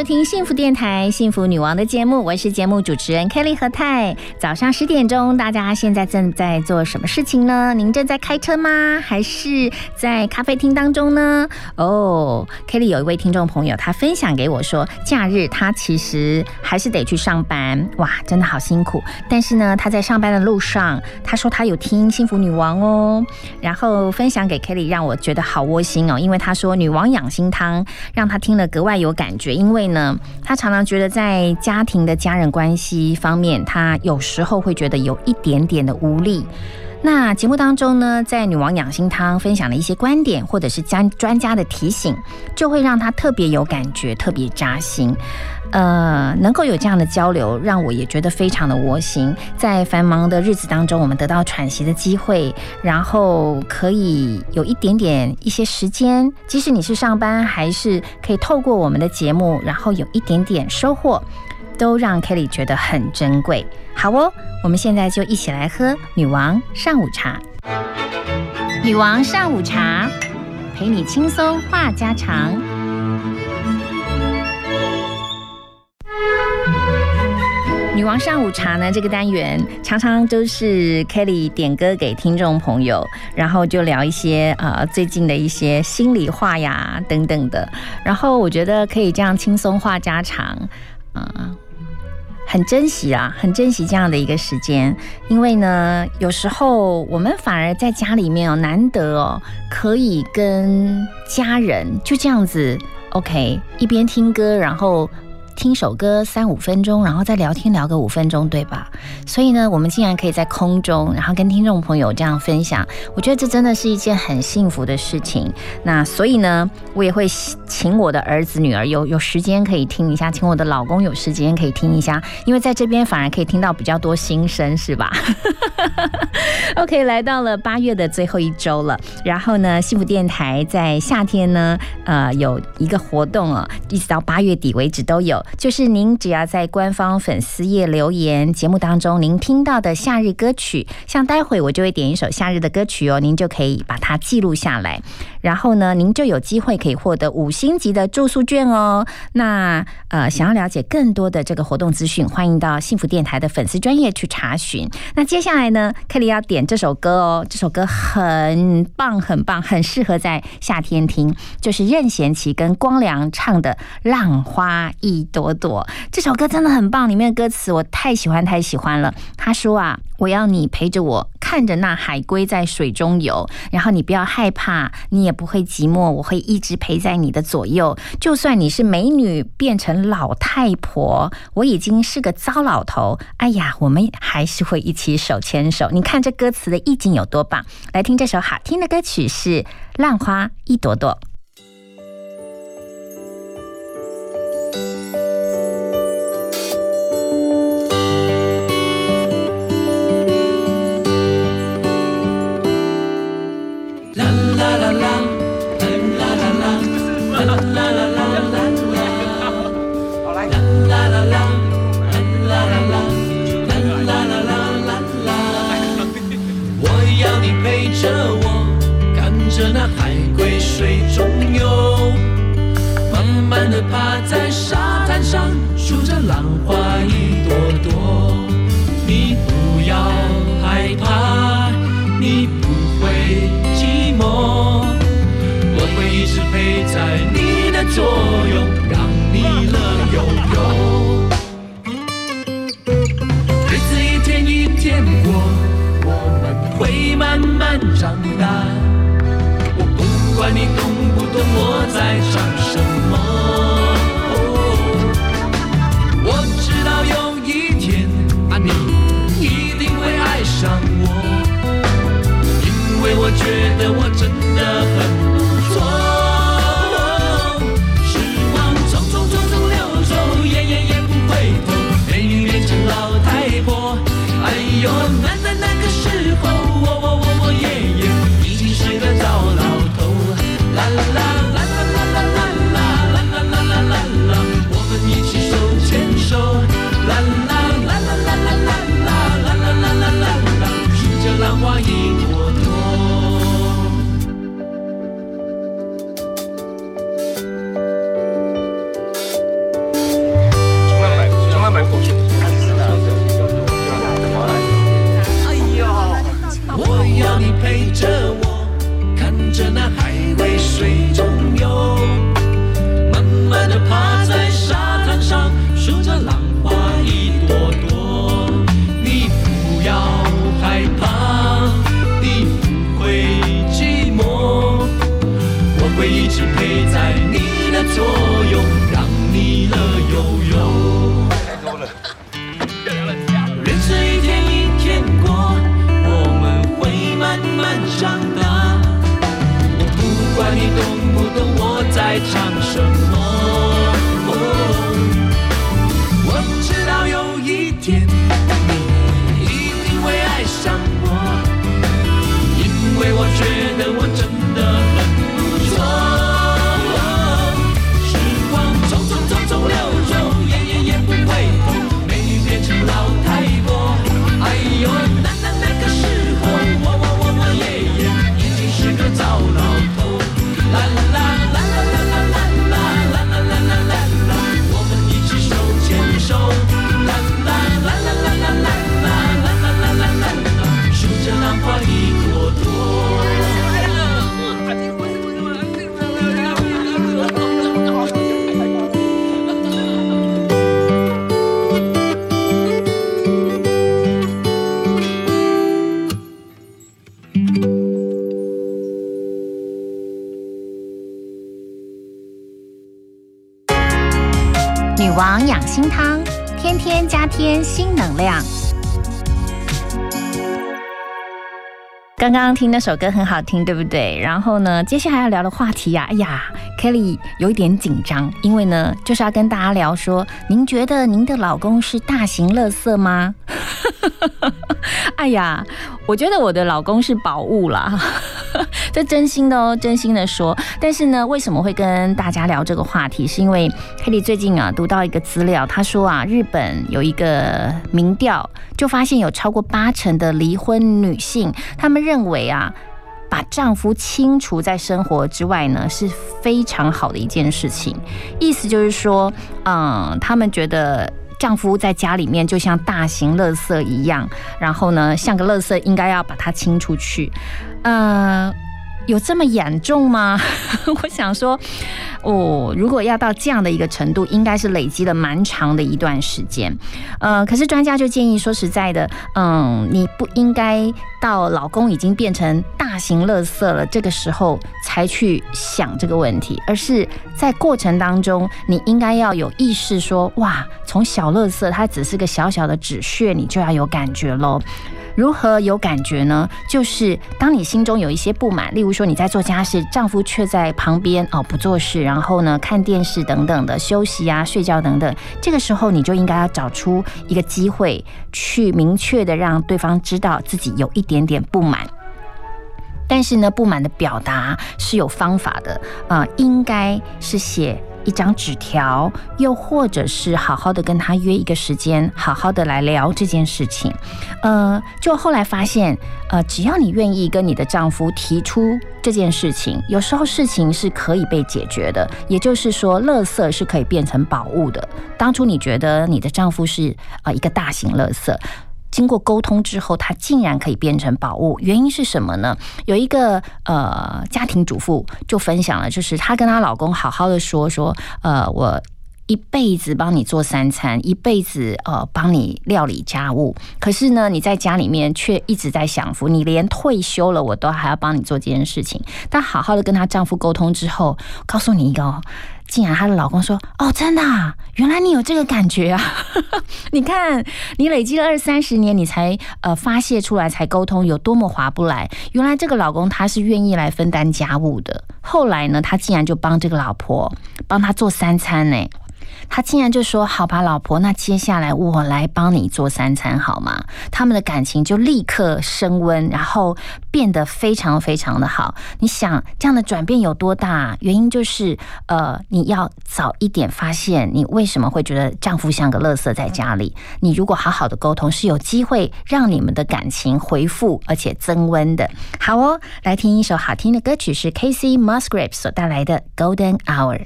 收听幸福电台幸福女王的节目，我是节目主持人 Kelly 何泰。早上十点钟，大家现在正在做什么事情呢？您正在开车吗？还是在咖啡厅当中呢？哦，Kelly 有一位听众朋友，他分享给我说，假日他其实还是得去上班，哇，真的好辛苦。但是呢，他在上班的路上，他说他有听幸福女王哦，然后分享给 Kelly，让我觉得好窝心哦，因为他说女王养心汤让他听了格外有感觉，因为。呢，他常常觉得在家庭的家人关系方面，他有时候会觉得有一点点的无力。那节目当中呢，在女王养心汤分享的一些观点，或者是专专家的提醒，就会让他特别有感觉，特别扎心。呃，能够有这样的交流，让我也觉得非常的窝心。在繁忙的日子当中，我们得到喘息的机会，然后可以有一点点一些时间，即使你是上班，还是可以透过我们的节目，然后有一点点收获，都让 Kelly 觉得很珍贵。好哦，我们现在就一起来喝女王上午茶。女王上午茶，陪你轻松话家常。女王上午茶呢？这个单元常常都是 Kelly 点歌给听众朋友，然后就聊一些呃最近的一些心里话呀等等的。然后我觉得可以这样轻松话家常，嗯，很珍惜啊，很珍惜这样的一个时间。因为呢，有时候我们反而在家里面哦，难得哦，可以跟家人就这样子 OK，一边听歌，然后。听首歌三五分钟，然后再聊天聊个五分钟，对吧？所以呢，我们竟然可以在空中，然后跟听众朋友这样分享，我觉得这真的是一件很幸福的事情。那所以呢，我也会请我的儿子女儿有有时间可以听一下，请我的老公有时间可以听一下，因为在这边反而可以听到比较多心声，是吧？OK，来到了八月的最后一周了，然后呢，幸福电台在夏天呢，呃，有一个活动哦，一直到八月底为止都有。就是您只要在官方粉丝页留言，节目当中您听到的夏日歌曲，像待会我就会点一首夏日的歌曲哦，您就可以把它记录下来，然后呢，您就有机会可以获得五星级的住宿券哦。那呃，想要了解更多的这个活动资讯，欢迎到幸福电台的粉丝专业去查询。那接下来呢，克里要点这首歌哦，这首歌很棒，很棒，很适合在夏天听，就是任贤齐跟光良唱的《浪花一朵》。朵朵这首歌真的很棒，里面的歌词我太喜欢太喜欢了。他说啊，我要你陪着我，看着那海龟在水中游，然后你不要害怕，你也不会寂寞，我会一直陪在你的左右。就算你是美女变成老太婆，我已经是个糟老头，哎呀，我们还是会一起手牵手。你看这歌词的意境有多棒！来听这首好听的歌曲是《浪花一朵朵》。数着浪花一朵朵，你不要害怕，你不会寂寞，我会一直陪在你的左右，让你乐悠悠。日子一天一天过，我们会慢慢长大。我不管你懂不懂我在唱什么。lights on. 女王养心汤，天天加添新能量。刚刚听那首歌很好听，对不对？然后呢，接下来要聊的话题呀、哎呀，Kelly 有一点紧张，因为呢，就是要跟大家聊说，您觉得您的老公是大型垃圾吗？哎呀，我觉得我的老公是宝物啦，这真心的哦，真心的说。但是呢，为什么会跟大家聊这个话题？是因为 Kelly 最近啊读到一个资料，他说啊，日本有一个民调，就发现有超过八成的离婚女性，她们认为啊。把丈夫清除在生活之外呢，是非常好的一件事情。意思就是说，嗯，他们觉得丈夫在家里面就像大型垃圾一样，然后呢，像个垃圾，应该要把它清出去。呃，有这么严重吗？我想说，哦，如果要到这样的一个程度，应该是累积了蛮长的一段时间。呃，可是专家就建议说，实在的，嗯，你不应该到老公已经变成大型垃圾了，这个时候才去想这个问题，而是在过程当中，你应该要有意识说，哇，从小垃圾它只是个小小的纸屑，你就要有感觉喽。如何有感觉呢？就是当你心中有一些不满，例如说你在做家事，丈夫却在旁边哦不做事，然后呢看电视等等的休息啊、睡觉等等，这个时候你就应该要找出一个机会，去明确的让对方知道自己有一点点不满。但是呢，不满的表达是有方法的，啊、应该是写一张纸条，又或者是好好的跟他约一个时间，好好的来聊这件事情。呃，就后来发现，呃，只要你愿意跟你的丈夫提出这件事情，有时候事情是可以被解决的。也就是说，垃圾是可以变成宝物的。当初你觉得你的丈夫是呃一个大型垃圾。经过沟通之后，它竟然可以变成宝物，原因是什么呢？有一个呃家庭主妇就分享了，就是她跟她老公好好的说说，呃，我一辈子帮你做三餐，一辈子呃帮你料理家务，可是呢，你在家里面却一直在享福，你连退休了我都还要帮你做这件事情。但好好的跟她丈夫沟通之后，告诉你一个哦。竟然她的老公说：“哦，真的、啊，原来你有这个感觉啊！你看，你累积了二三十年，你才呃发泄出来，才沟通，有多么划不来。原来这个老公他是愿意来分担家务的。后来呢，他竟然就帮这个老婆帮他做三餐呢。”他竟然就说：“好吧，老婆，那接下来我来帮你做三餐好吗？”他们的感情就立刻升温，然后变得非常非常的好。你想这样的转变有多大？原因就是，呃，你要早一点发现你为什么会觉得丈夫像个垃圾在家里。你如果好好的沟通，是有机会让你们的感情回复而且增温的。好哦，来听一首好听的歌曲，是 K.C. Musgrave 所带来的《Golden Hour》。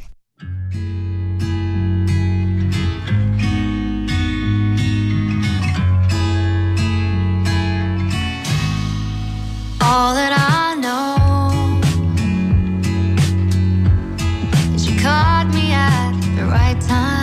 all that I know is you caught me at the right time.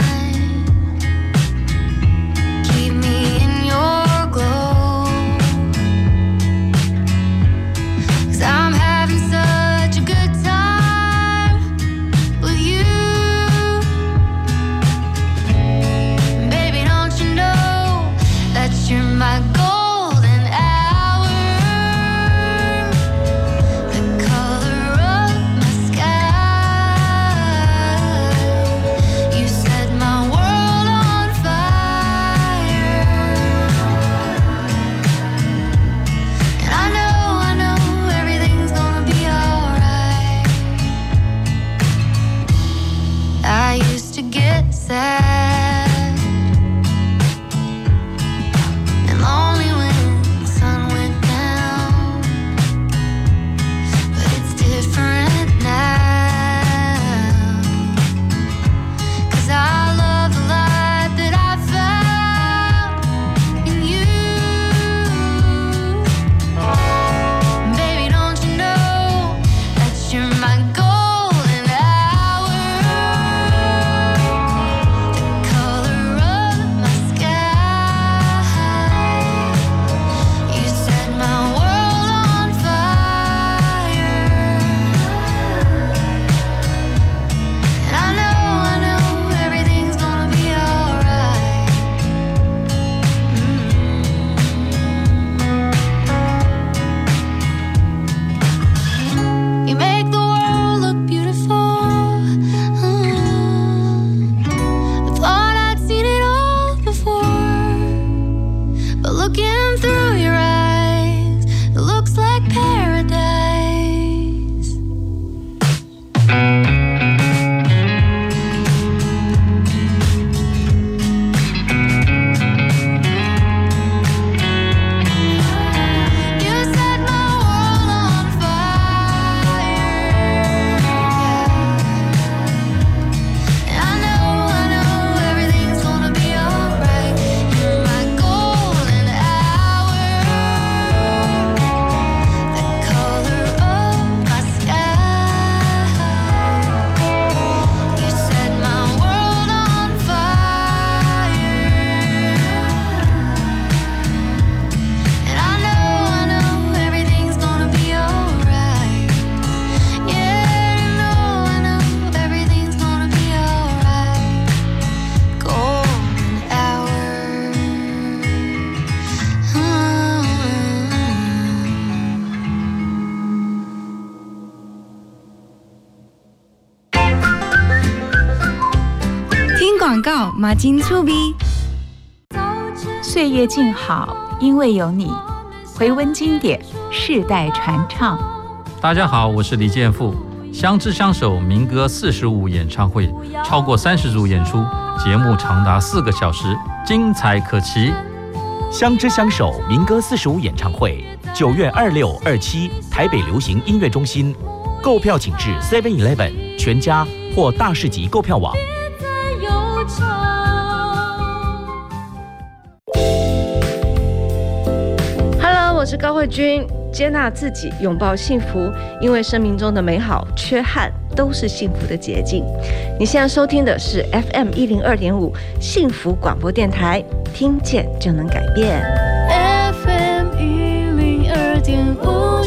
金粗逼。岁月静好，因为有你。回温经典，世代传唱。大家好，我是李健富。相知相守民歌四十五演唱会，超过三十组演出，节目长达四个小时，精彩可期。相知相守民歌四十五演唱会，九月二六、二七，台北流行音乐中心。购票请至 Seven Eleven、全家或大市集购票网。慧君。接纳自己，拥抱幸福，因为生命中的美好、缺憾都是幸福的捷径。你现在收听的是 FM 一零二点五幸福广播电台，听见就能改变。FM 一零二点五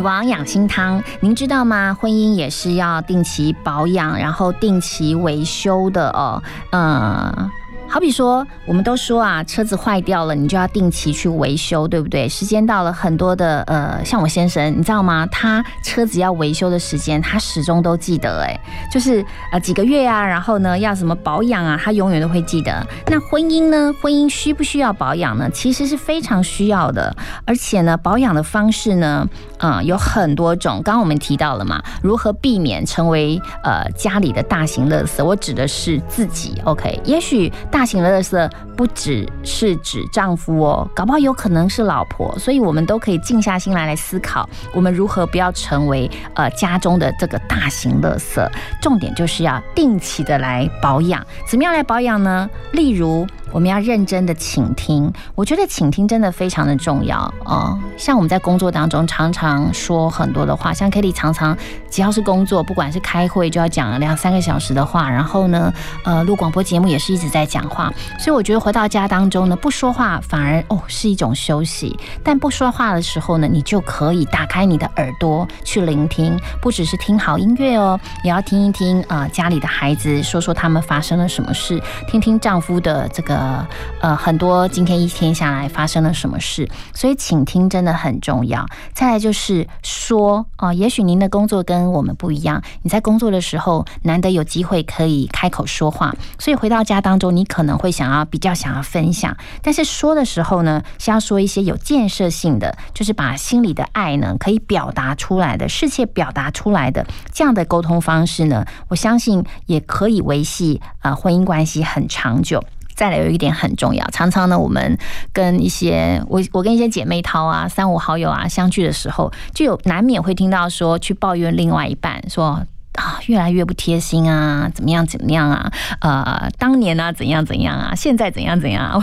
女王养心汤，您知道吗？婚姻也是要定期保养，然后定期维修的哦。嗯。好比说，我们都说啊，车子坏掉了，你就要定期去维修，对不对？时间到了，很多的呃，像我先生，你知道吗？他车子要维修的时间，他始终都记得，哎，就是呃几个月啊，然后呢要什么保养啊，他永远都会记得。那婚姻呢？婚姻需不需要保养呢？其实是非常需要的，而且呢，保养的方式呢，嗯，有很多种。刚刚我们提到了嘛，如何避免成为呃家里的大型垃圾？我指的是自己，OK？也许大。大型乐色不只是指丈夫哦，搞不好有可能是老婆，所以我们都可以静下心来来思考，我们如何不要成为呃家中的这个大型乐色。重点就是要定期的来保养，怎么样来保养呢？例如。我们要认真的倾听，我觉得倾听真的非常的重要哦。像我们在工作当中常常说很多的话，像 Kitty 常常只要是工作，不管是开会就要讲两三个小时的话，然后呢，呃，录广播节目也是一直在讲话。所以我觉得回到家当中呢，不说话反而哦是一种休息。但不说话的时候呢，你就可以打开你的耳朵去聆听，不只是听好音乐哦，也要听一听啊家里的孩子说说他们发生了什么事，听听丈夫的这个。呃呃，很多今天一天下来发生了什么事，所以倾听真的很重要。再来就是说，哦，也许您的工作跟我们不一样，你在工作的时候难得有机会可以开口说话，所以回到家当中，你可能会想要比较想要分享，但是说的时候呢，是要说一些有建设性的，就是把心里的爱呢可以表达出来的，世切表达出来的这样的沟通方式呢，我相信也可以维系啊婚姻关系很长久。再来有一点很重要，常常呢，我们跟一些我我跟一些姐妹淘啊、三五好友啊相聚的时候，就有难免会听到说去抱怨另外一半，说啊越来越不贴心啊，怎么样怎么样啊，呃，当年呢怎样怎样啊，现在怎样怎样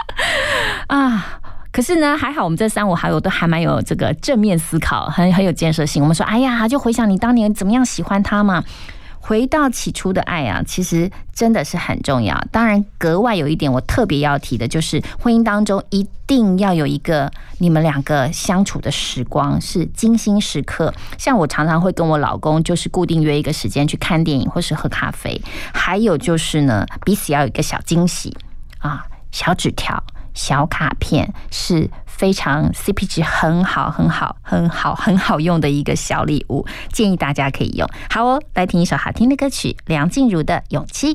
啊，可是呢，还好我们这三五好友都还蛮有这个正面思考，很很有建设性。我们说，哎呀，就回想你当年怎么样喜欢他嘛。回到起初的爱啊，其实真的是很重要。当然，格外有一点我特别要提的，就是婚姻当中一定要有一个你们两个相处的时光是精心时刻。像我常常会跟我老公，就是固定约一个时间去看电影或是喝咖啡。还有就是呢，彼此要有一个小惊喜啊，小纸条。小卡片是非常 CP 值很好、很好、很好、很好用的一个小礼物，建议大家可以用。好哦，来听一首好听的歌曲，梁静茹的《勇气》。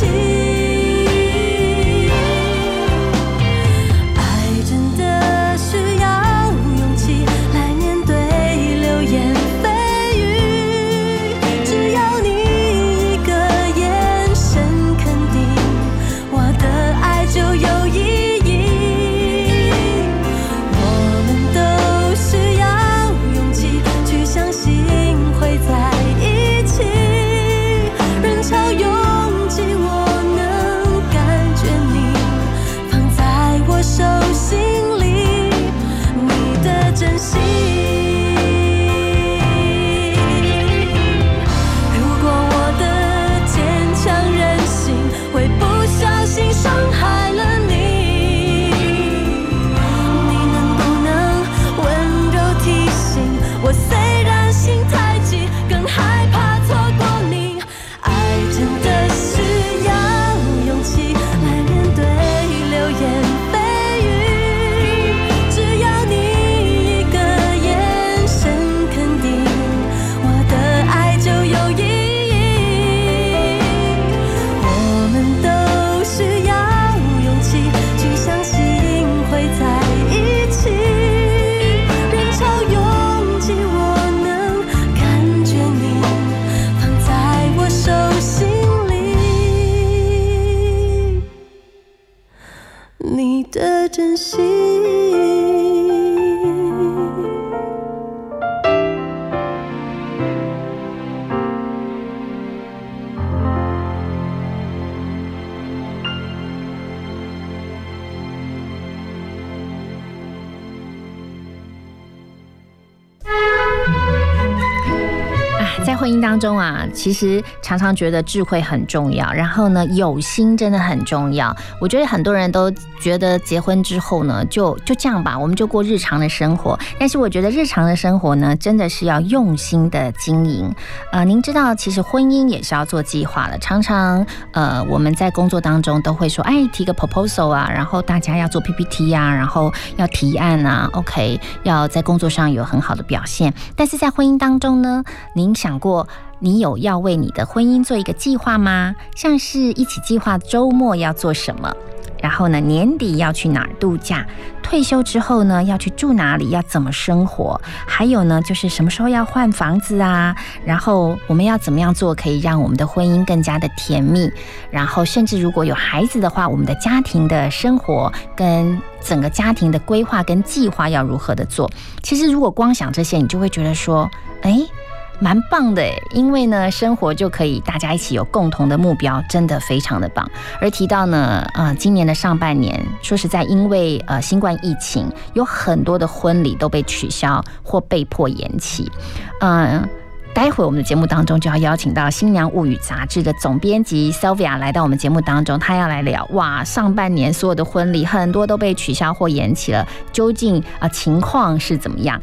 心。中啊，其实常常觉得智慧很重要，然后呢，有心真的很重要。我觉得很多人都觉得结婚之后呢，就就这样吧，我们就过日常的生活。但是我觉得日常的生活呢，真的是要用心的经营。呃，您知道，其实婚姻也是要做计划的。常常呃，我们在工作当中都会说，哎，提个 proposal 啊，然后大家要做 PPT 啊，然后要提案啊，OK，要在工作上有很好的表现。但是在婚姻当中呢，您想过？你有要为你的婚姻做一个计划吗？像是一起计划周末要做什么，然后呢，年底要去哪儿度假？退休之后呢，要去住哪里？要怎么生活？还有呢，就是什么时候要换房子啊？然后我们要怎么样做，可以让我们的婚姻更加的甜蜜？然后，甚至如果有孩子的话，我们的家庭的生活跟整个家庭的规划跟计划要如何的做？其实，如果光想这些，你就会觉得说，哎。蛮棒的因为呢，生活就可以大家一起有共同的目标，真的非常的棒。而提到呢，呃，今年的上半年，说实在，因为呃新冠疫情，有很多的婚礼都被取消或被迫延期。嗯，待会我们的节目当中就要邀请到《新娘物语》杂志的总编辑 Sylvia 来到我们节目当中，她要来聊哇，上半年所有的婚礼很多都被取消或延期了，究竟啊情况是怎么样？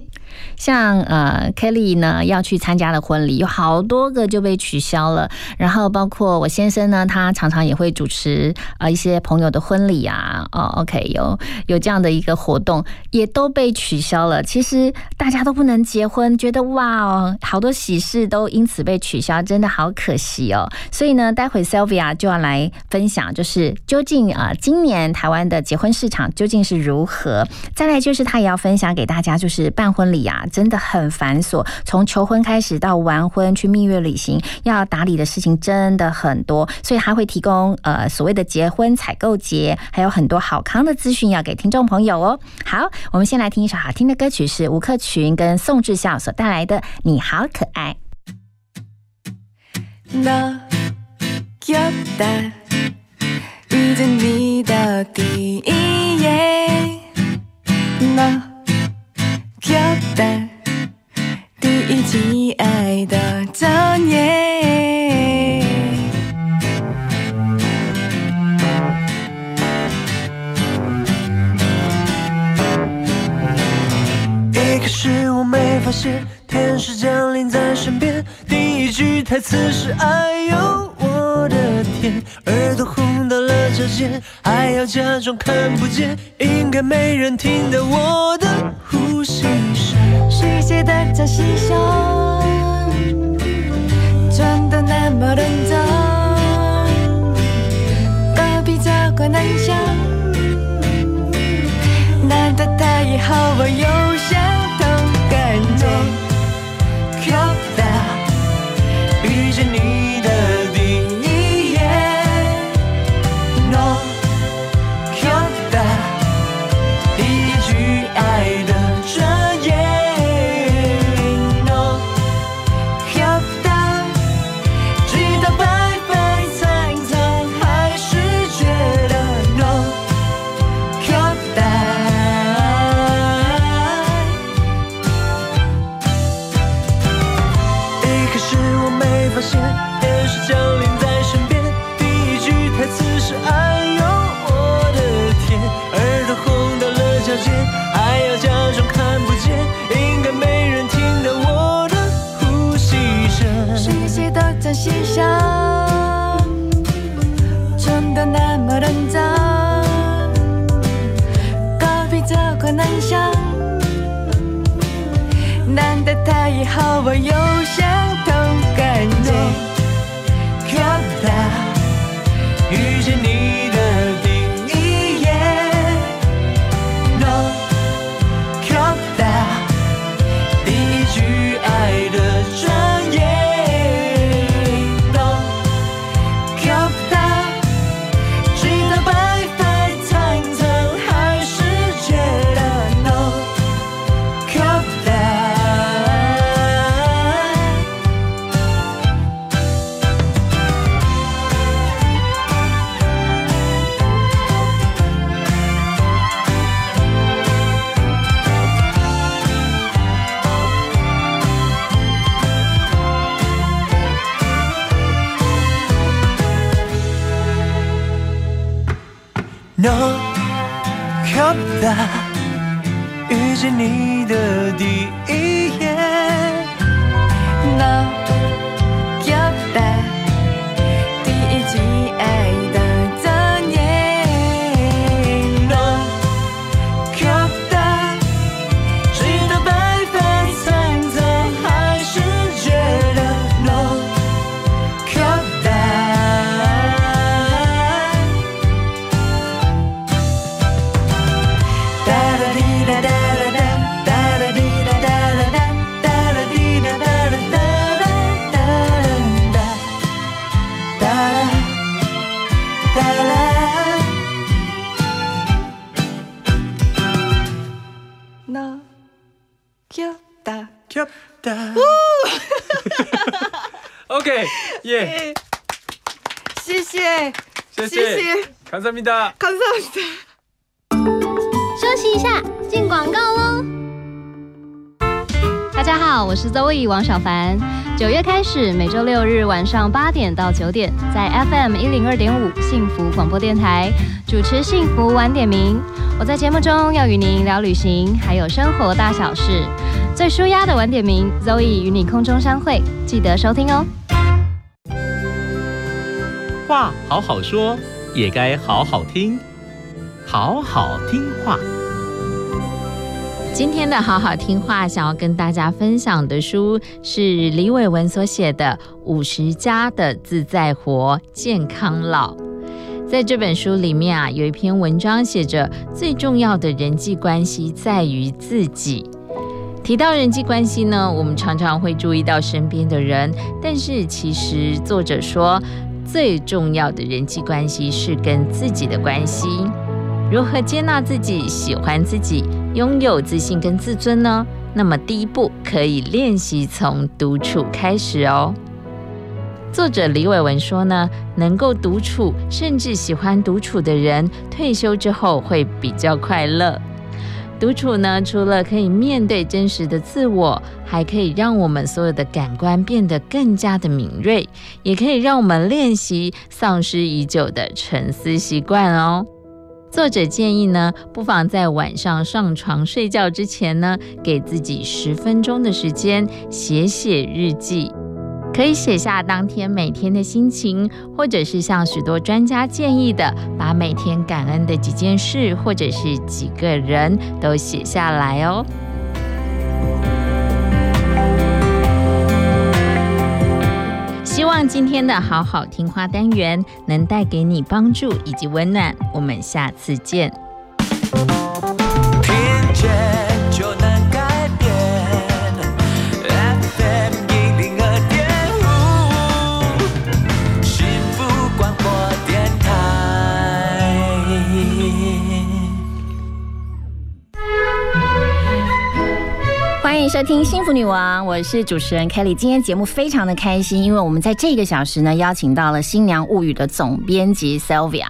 像呃，Kelly 呢要去参加的婚礼有好多个就被取消了，然后包括我先生呢，他常常也会主持呃一些朋友的婚礼啊，哦，OK，有有这样的一个活动也都被取消了。其实大家都不能结婚，觉得哇哦，好多喜事都因此被取消，真的好可惜哦。所以呢，待会 Sylvia 就要来分享，就是究竟啊今年台湾的结婚市场究竟是如何？再来就是他也要分享给大家，就是办婚礼啊。真的很繁琐，从求婚开始到完婚去蜜月旅行，要打理的事情真的很多，所以他会提供呃所谓的结婚采购节，还有很多好康的资讯要给听众朋友哦。好，我们先来听一首好听的歌曲，是吴克群跟宋智孝所带来的《你好可爱》。交代第一季爱的真夜。一开始我没发现天使降临在身边，第一句台词是哎呦我的天，耳朵红到了。指尖，还要假装看不见，应该没人听到我的呼吸声。谁写的在心上，真的那么认真？隔壁这个男生，难道他也和我有相同感觉？可怕，发现，天使降临在身边，第一句台词是“哎呦我的天”，耳朵红到了脚尖，还要假装看不见，应该没人听到我的呼吸声。谁写的在心上，真的那么认真？隔壁这个男生。难得他也和我有相다。 감사합니다。休息一下，进广告喽。大家好，我是 Zoe 王小凡。九月开始，每周六日晚上八点到九点，在 FM 一零二点五幸福广播电台主持幸福晚点名。我在节目中要与您聊旅行，还有生活大小事。最舒压的晚点名，Zoe 与你空中相会，记得收听哦。话好好说， 也该好好听，好好听话。今天的好好听话，想要跟大家分享的书是李伟文所写的《五十加的自在活，健康老》。在这本书里面啊，有一篇文章写着最重要的人际关系在于自己。提到人际关系呢，我们常常会注意到身边的人，但是其实作者说，最重要的人际关系是跟自己的关系。如何接纳自己、喜欢自己、拥有自信跟自尊呢？那么第一步可以练习从独处开始哦。作者李伟文说呢，能够独处，甚至喜欢独处的人，退休之后会比较快乐。独处呢，除了可以面对真实的自我，还可以让我们所有的感官变得更加的敏锐，也可以让我们练习丧失已久的沉思习惯哦。作者建议呢，不妨在晚上上床睡觉之前呢，给自己十分钟的时间写写日记。可以写下当天每天的心情，或者是像许多专家建议的，把每天感恩的几件事或者是几个人都写下来哦。希望今天的好好听话单元能带给你帮助以及温暖。我们下次见。迎收听《幸福女王》，我是主持人 Kelly。今天节目非常的开心，因为我们在这个小时呢，邀请到了《新娘物语》的总编辑 Sylvia，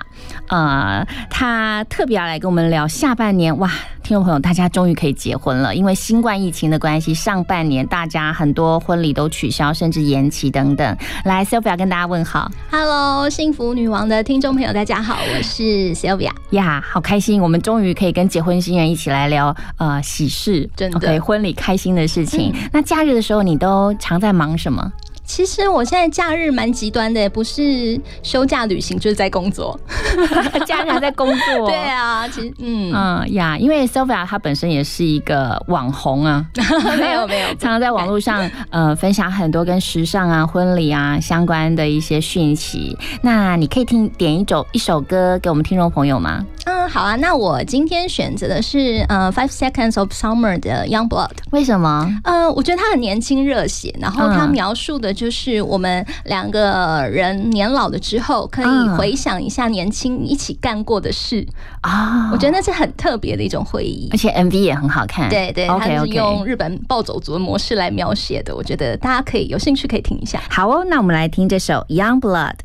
呃，她特别要来跟我们聊下半年哇。听众朋友，大家终于可以结婚了，因为新冠疫情的关系，上半年大家很多婚礼都取消，甚至延期等等。来，Sylvia 跟大家问好，Hello，幸福女王的听众朋友，大家好，我是 Sylvia 呀，好开心，我们终于可以跟结婚新人一起来聊呃喜事，真的，OK，婚礼开心的事情。那假日的时候，你都常在忙什么？其实我现在假日蛮极端的，不是休假旅行，就是在工作。假日还在工作？对啊，其实嗯嗯呀，因为 Sophia 她本身也是一个网红啊，没有没有，常常在网络上呃分享很多跟时尚啊、婚礼啊相关的一些讯息。那你可以听点一首一首歌给我们听众朋友吗？嗯，好啊。那我今天选择的是呃 Five Seconds of Summer 的 Young Blood。为什么？呃，我觉得他很年轻热血，然后他描述的就是我们两个人年老了之后，可以回想一下年轻一起干过的事啊。我觉得那是很特别的一种回忆，而且 MV 也很好看。对对，它是用日本暴走族的模式来描写的。我觉得大家可以有兴趣可以听一下。好哦，那我们来听这首 Young Blood。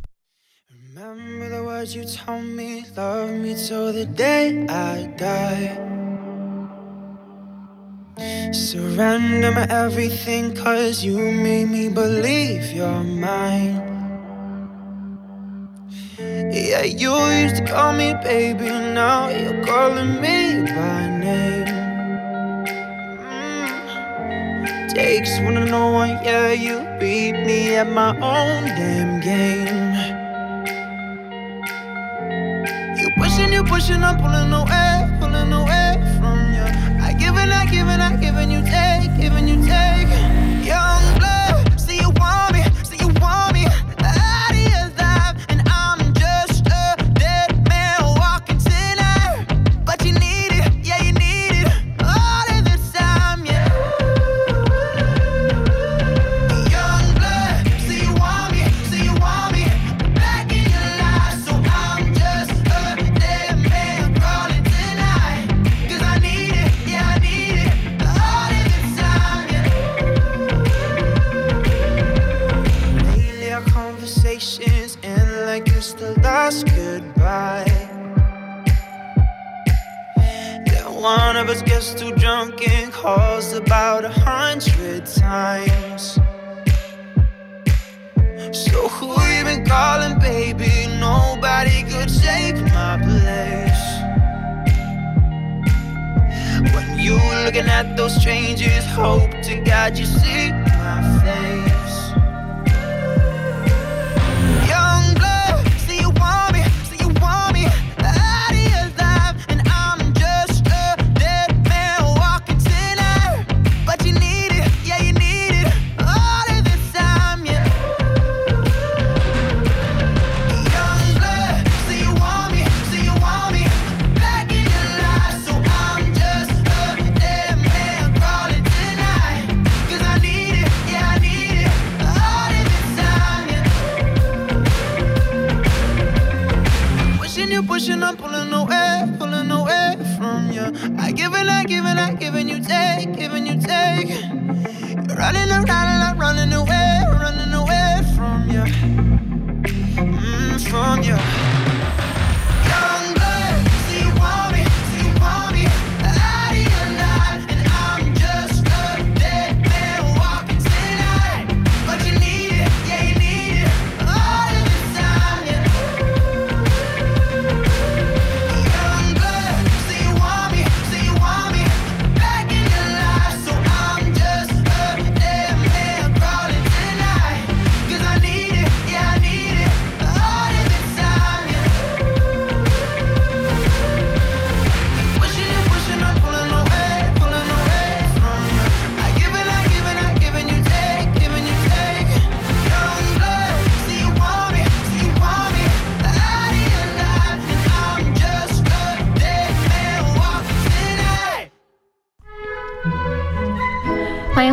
Remember the words you told me, love me till the day I die. Surrender my everything, cause you made me believe you're mine. Yeah, you used to call me baby, now you're calling me by name. Mm. Takes one to know one, yeah, you beat me at my own damn game. You pushing, you pushing, I'm pulling away, pulling away from you. I give and I give and I give and you take, giving you take. Young blood, see you want me, us gets too drunk and calls about a hundred times. So who you been calling, baby? Nobody could take my place. When you looking at those strangers, hope to God you see my face. Pushing, I'm pulling away, pulling away from you. I give and I give and I give and you take, giving you take. You're running around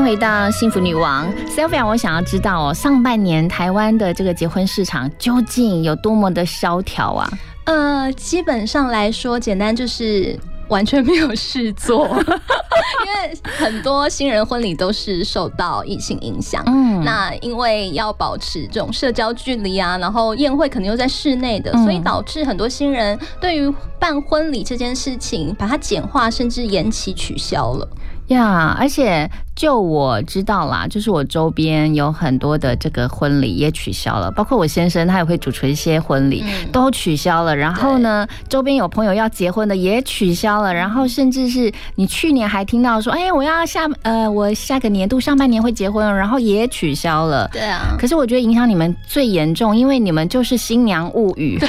回到幸福女王 Sylvia。我想要知道哦，上半年台湾的这个结婚市场究竟有多么的萧条啊？呃，基本上来说，简单就是完全没有事做，因为很多新人婚礼都是受到疫情影响。嗯，那因为要保持这种社交距离啊，然后宴会可能又在室内的，所以导致很多新人对于办婚礼这件事情，把它简化甚至延期取消了。呀，而且就我知道啦，就是我周边有很多的这个婚礼也取消了，包括我先生他也会主持一些婚礼，都取消了。然后呢，周边有朋友要结婚的也取消了，然后甚至是你去年还听到说，哎，我要下呃，我下个年度上半年会结婚，然后也取消了。对啊。可是我觉得影响你们最严重，因为你们就是新娘物语。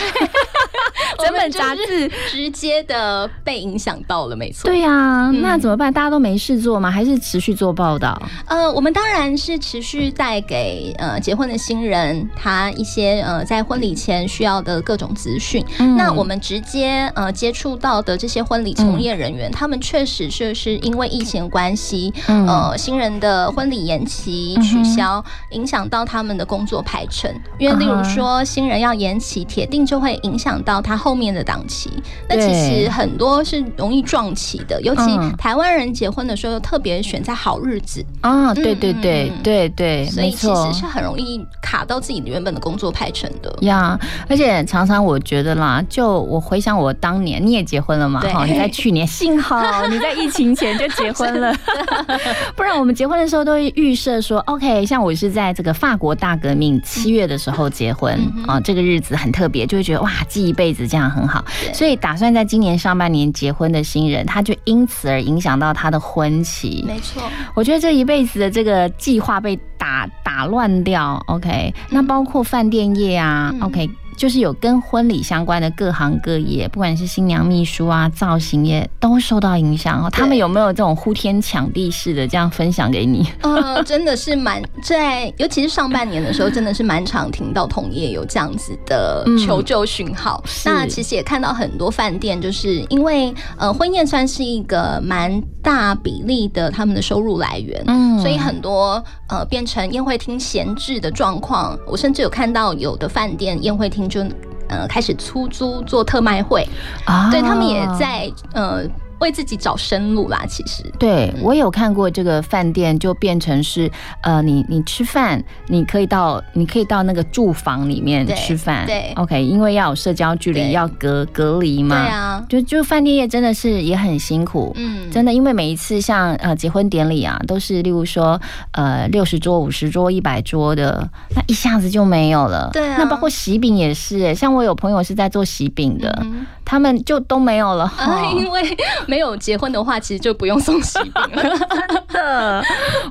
整本杂志 直接的被影响到了，没错。对呀，那怎么办？大家都没事做吗？还是持续做报道？呃，我们当然是持续带给呃结婚的新人他一些呃在婚礼前需要的各种资讯。那我们直接呃接触到的这些婚礼从业人员，他们确实就是因为疫情关系，呃新人的婚礼延期取消，影响到他们的工作排程。因为例如说新人要延期，铁定就会影响到他后面的档期。那其实很多是容易撞期的，尤其台湾人结婚的时候，特别选在好日子。啊。对对对对对，所以其实是很容易卡到自己原本的工作排程的。呀。而且常常我觉得啦，就我回想我当年你也结婚了嘛，哈，你在去年，幸好 你在疫情前就结婚了，不然我们结婚的时候都会预设说，OK，像我是在这个法国大革命七月的时候结婚啊，这个日子很特别，就会觉得哇，记一辈子这样很好。所以打算在今年上半年结婚的新人，他就因此而影响到他的婚期。没错，我觉得这一辈子的这个计划被打打乱掉。OK，那包括饭店业啊，OK。就是有跟婚礼相关的各行各业，不管是新娘秘书啊、造型业，都受到影响哦。他们有没有这种呼天抢地式的这样分享给你？呃，真的是蛮在，尤其是上半年的时候，真的是蛮常听到同业有这样子的求救讯号。那其实也看到很多饭店，就是因为呃婚宴算是一个蛮大比例的他们的收入来源，嗯，所以很多呃变成宴会厅闲置的状况。我甚至有看到有的饭店宴会厅。就呃开始出租做特卖会啊，对他们也在呃。为自己找生路啦，其实。对我有看过这个饭店，就变成是呃，你你吃饭，你可以到你可以到那个住房里面吃饭，对，OK，因为要有社交距离，要隔隔离嘛，对啊，就就饭店业真的是也很辛苦，嗯，真的，因为每一次像呃结婚典礼啊，都是例如说呃六十桌、五十桌、一百桌的，那一下子就没有了，对啊，那包括喜饼也是，像我有朋友是在做喜饼的，他们就都没有了，因为。没有结婚的话，其实就不用送喜饼了。真的，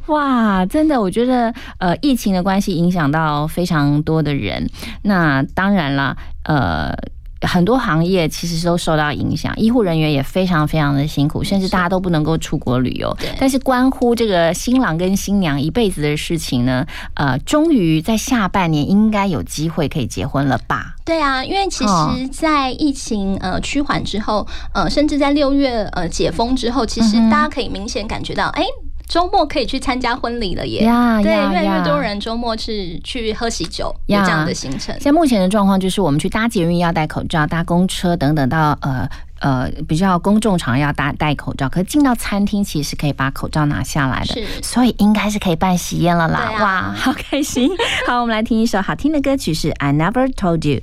哇，真的，我觉得，呃，疫情的关系影响到非常多的人。那当然了，呃。很多行业其实都受到影响，医护人员也非常非常的辛苦，甚至大家都不能够出国旅游。但是关乎这个新郎跟新娘一辈子的事情呢，呃，终于在下半年应该有机会可以结婚了吧？对啊，因为其实，在疫情呃趋缓之后，呃，甚至在六月呃解封之后，其实大家可以明显感觉到，哎。周末可以去参加婚礼了耶！对，越来越多人周末是去喝喜酒，有这样的行程。现在目前的状况，就是我们去搭捷运要戴口罩，搭公车等等，到呃呃比较公众场要戴戴口罩。可是进到餐厅，其实可以把口罩拿下来的，所以应该是可以办喜宴了啦！哇，好开心！好，我们来听一首好听的歌曲，是《I Never Told You》。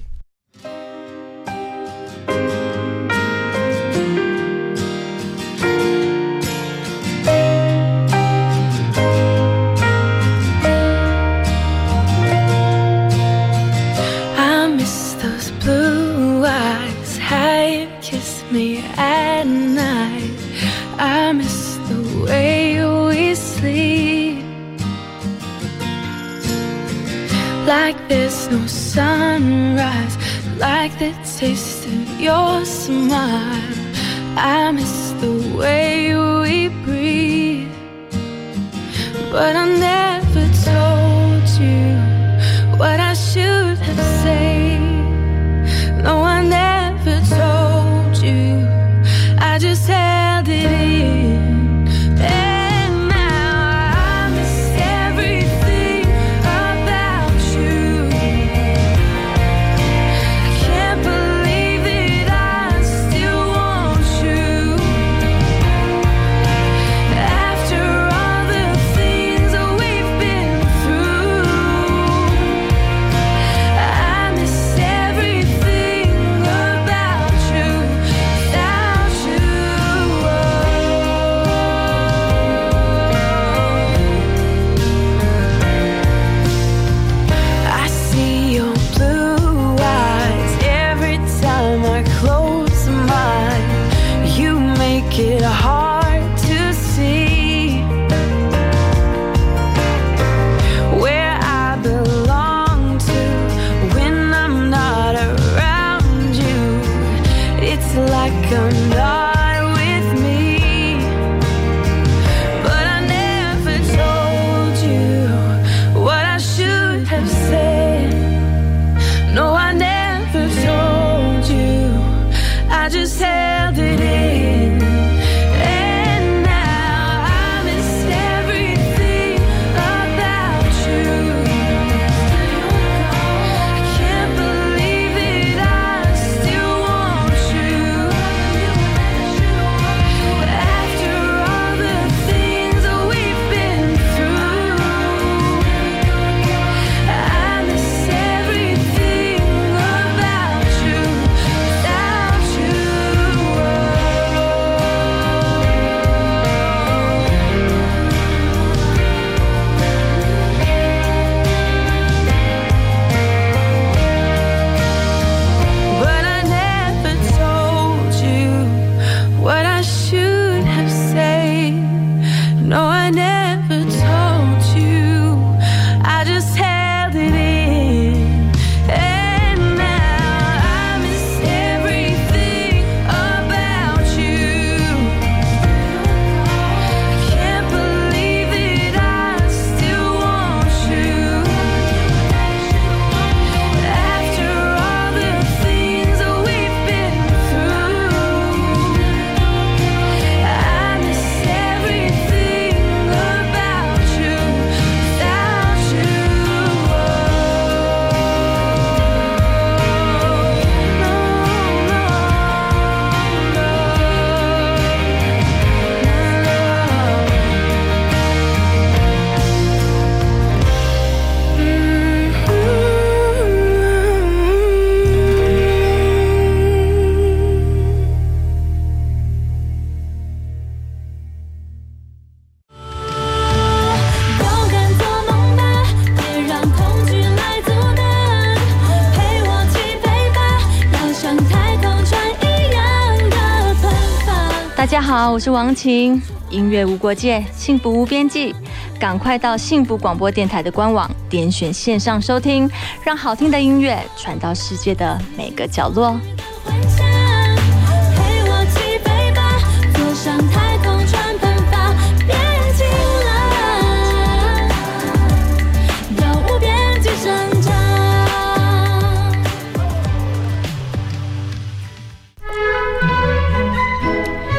No sunrise like the taste of your smile. I miss the way we breathe, but I never told you what I should have said. No, I never 好，我是王晴，音乐无国界，幸福无边际。赶快到幸福广播电台的官网，点选线上收听，让好听的音乐传到世界的每个角落。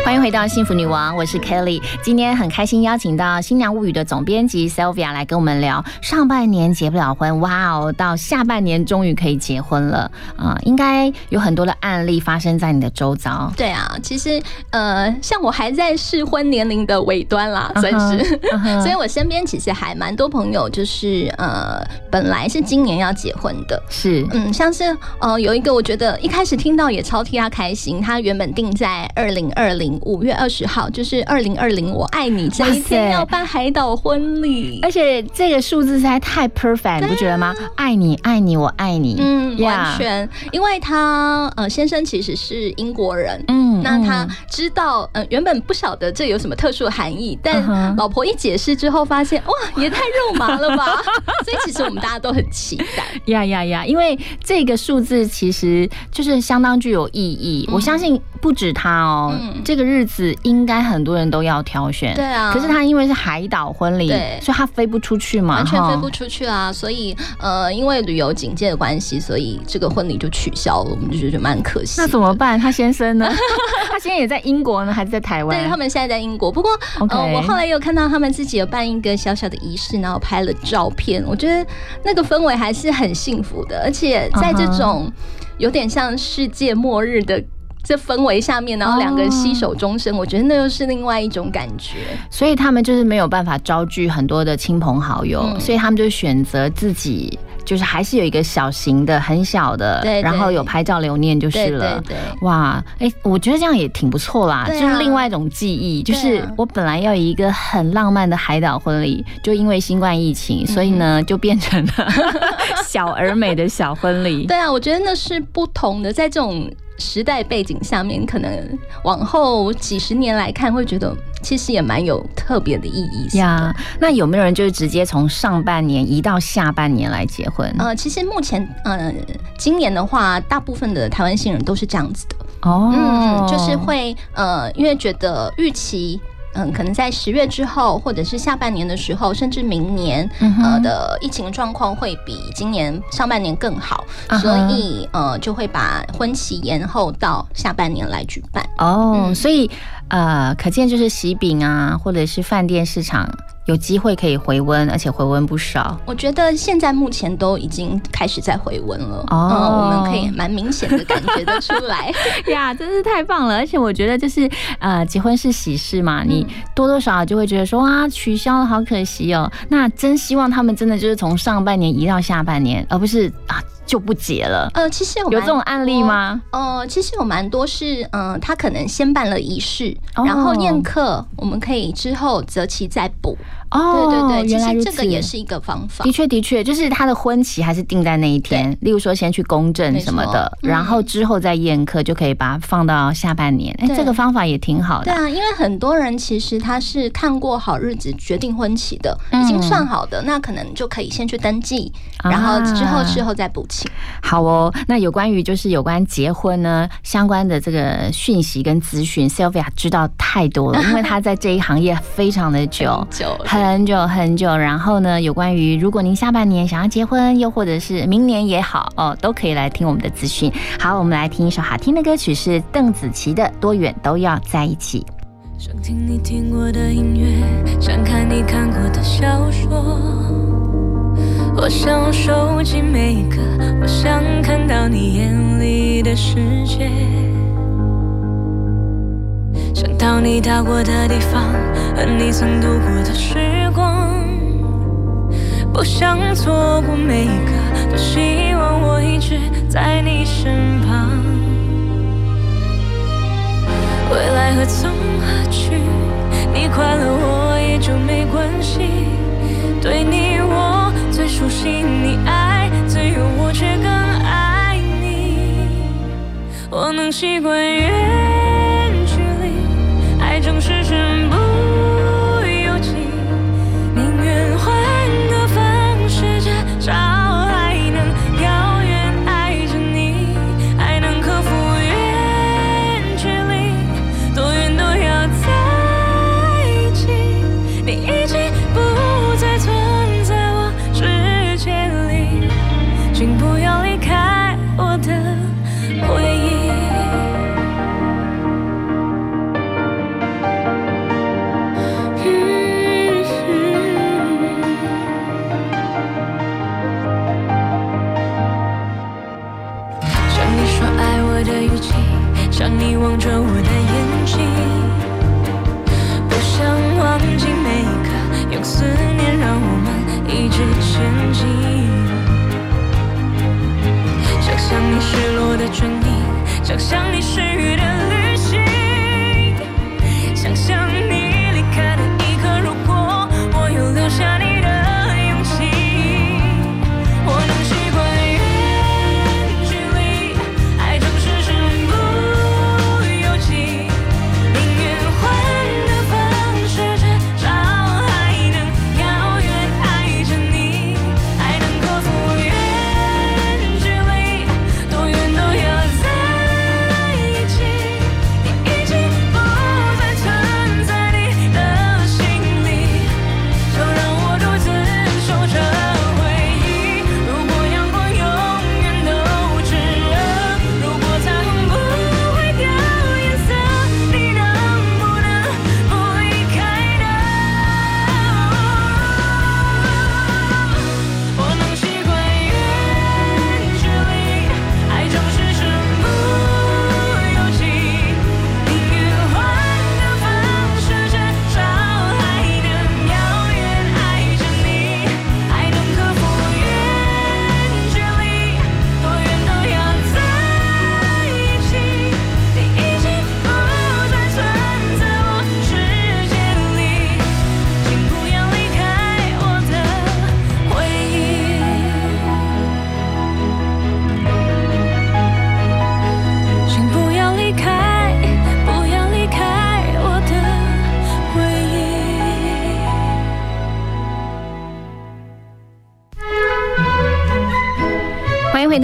欢迎回到幸福女王，我是 Kelly。今天很开心邀请到《新娘物语》的总编辑 Sylvia 来跟我们聊上半年结不了婚，哇哦，到下半年终于可以结婚了。啊、应该有很多的案例发生在你的周遭。对啊，其实呃，像我还在适婚年龄的尾端啦，算是，所以我身边其实还蛮多朋友，就是呃，本来是今年要结婚的，是，嗯，像是呃，有一个我觉得一开始听到也超替他开心，他原本定在二零二零五月二十号，就是二零二零我爱你这一天要办海岛婚礼，而且这个数字实在太 perfect，你不觉得吗？爱你，爱你，我爱你。嗯，呀完全，因为他呃先生其实是英国人，嗯那他嗯知道呃原本不晓得这有什么特殊含义，但老婆一解释之后，发现哇也太肉麻了吧，所以其实我们大家都很期待。呀呀呀！因为这个数字其实就是相当具有意义，我相信不止他哦，嗯。这个日子应该很多人都要挑选。对啊可是他因为是海岛婚礼，对所以他飞不出去嘛，完全飞不出去啊！所以呃，因为旅游警戒的关系，所以这个婚礼就取消了，我们就觉得蛮可惜。那怎么办？他先生呢？他现在也在英国呢，还是在台湾？对他们现在在英国，不过呃，我后来有看到他们自己有办一个小小的仪式，然后拍了照片，我觉得那个氛围还是很幸福的，而且在这种有点像世界末日的。这氛围下面，然后两个人携手终身，我觉得那又是另外一种感觉。所以他们就是没有办法招聚很多的亲朋好友，嗯所以他们就选择自己。就是还是有一个小型的、很小的，对对然后有拍照留念就是了。对对对哇，哎、我觉得这样也挺不错啦，啊就是另外一种记忆。就是啊我本来要以一个很浪漫的海岛婚礼，就因为新冠疫情，所以呢就变成了 小而美的小婚礼。对啊，我觉得那是不同的，在这种时代背景下面，可能往后几十年来看，会觉得其实也蛮有特别的意义呀。那有没有人就是直接从上半年移到下半年来结婚？呃，其实目前呃，今年的话，大部分的台湾新人都是这样子的哦，嗯，就是会呃，因为觉得预期。嗯，可能在十月之后，或者是下半年的时候，甚至明年，呃的疫情状况会比今年上半年更好，所以呃就会把婚期延后到下半年来举办。哦，所以呃，可见就是喜饼啊，或者是饭店市场。有机会可以回温，而且回温不少。我觉得现在目前都已经开始在回温了，哦，我们可以蛮明显的感觉得出来 呀，真是太棒了！而且我觉得就是呃，结婚是喜事嘛，你多多少少就会觉得说啊，取消了好可惜哦。那真希望他们真的就是从上半年移到下半年，而不是啊。就不结了。呃，其实有有这种案例吗？呃，其实有蛮多是，嗯，他可能先办了仪式，然后宴客，我们可以之后择期再补。哦，对对对，原来这个也是一个方法。的确的确，就是他的婚期还是定在那一天。例如说，先去公证什么的，然后之后再宴客，就可以把它放到下半年。哎，这个方法也挺好的。对啊，因为很多人其实他是看过好日子决定婚期的，已经算好的，那可能就可以先去登记，然后之后事后再补请。好哦，那有关于就是有关结婚呢相关的这个讯息跟资讯，Sylvia 知道太多了，因为他在这一行业非常的久久，很久很久。然后呢，有关于如果您下半年想要结婚，又或者是明年也好哦，都可以来听我们的资讯。好，我们来听一首好听的歌曲，是邓紫棋的《多远都要在一起》。想听你听过的音乐，想看你看过的小说。我想收集每一个，我想看到你眼里的世界，想到你到过的地方和你曾度过的时光，不想错过每一个，多希望我一直在你身旁。未来何从何去？你快乐我也就没关系，对你我。最熟悉你爱自由，我却更爱你。我能习惯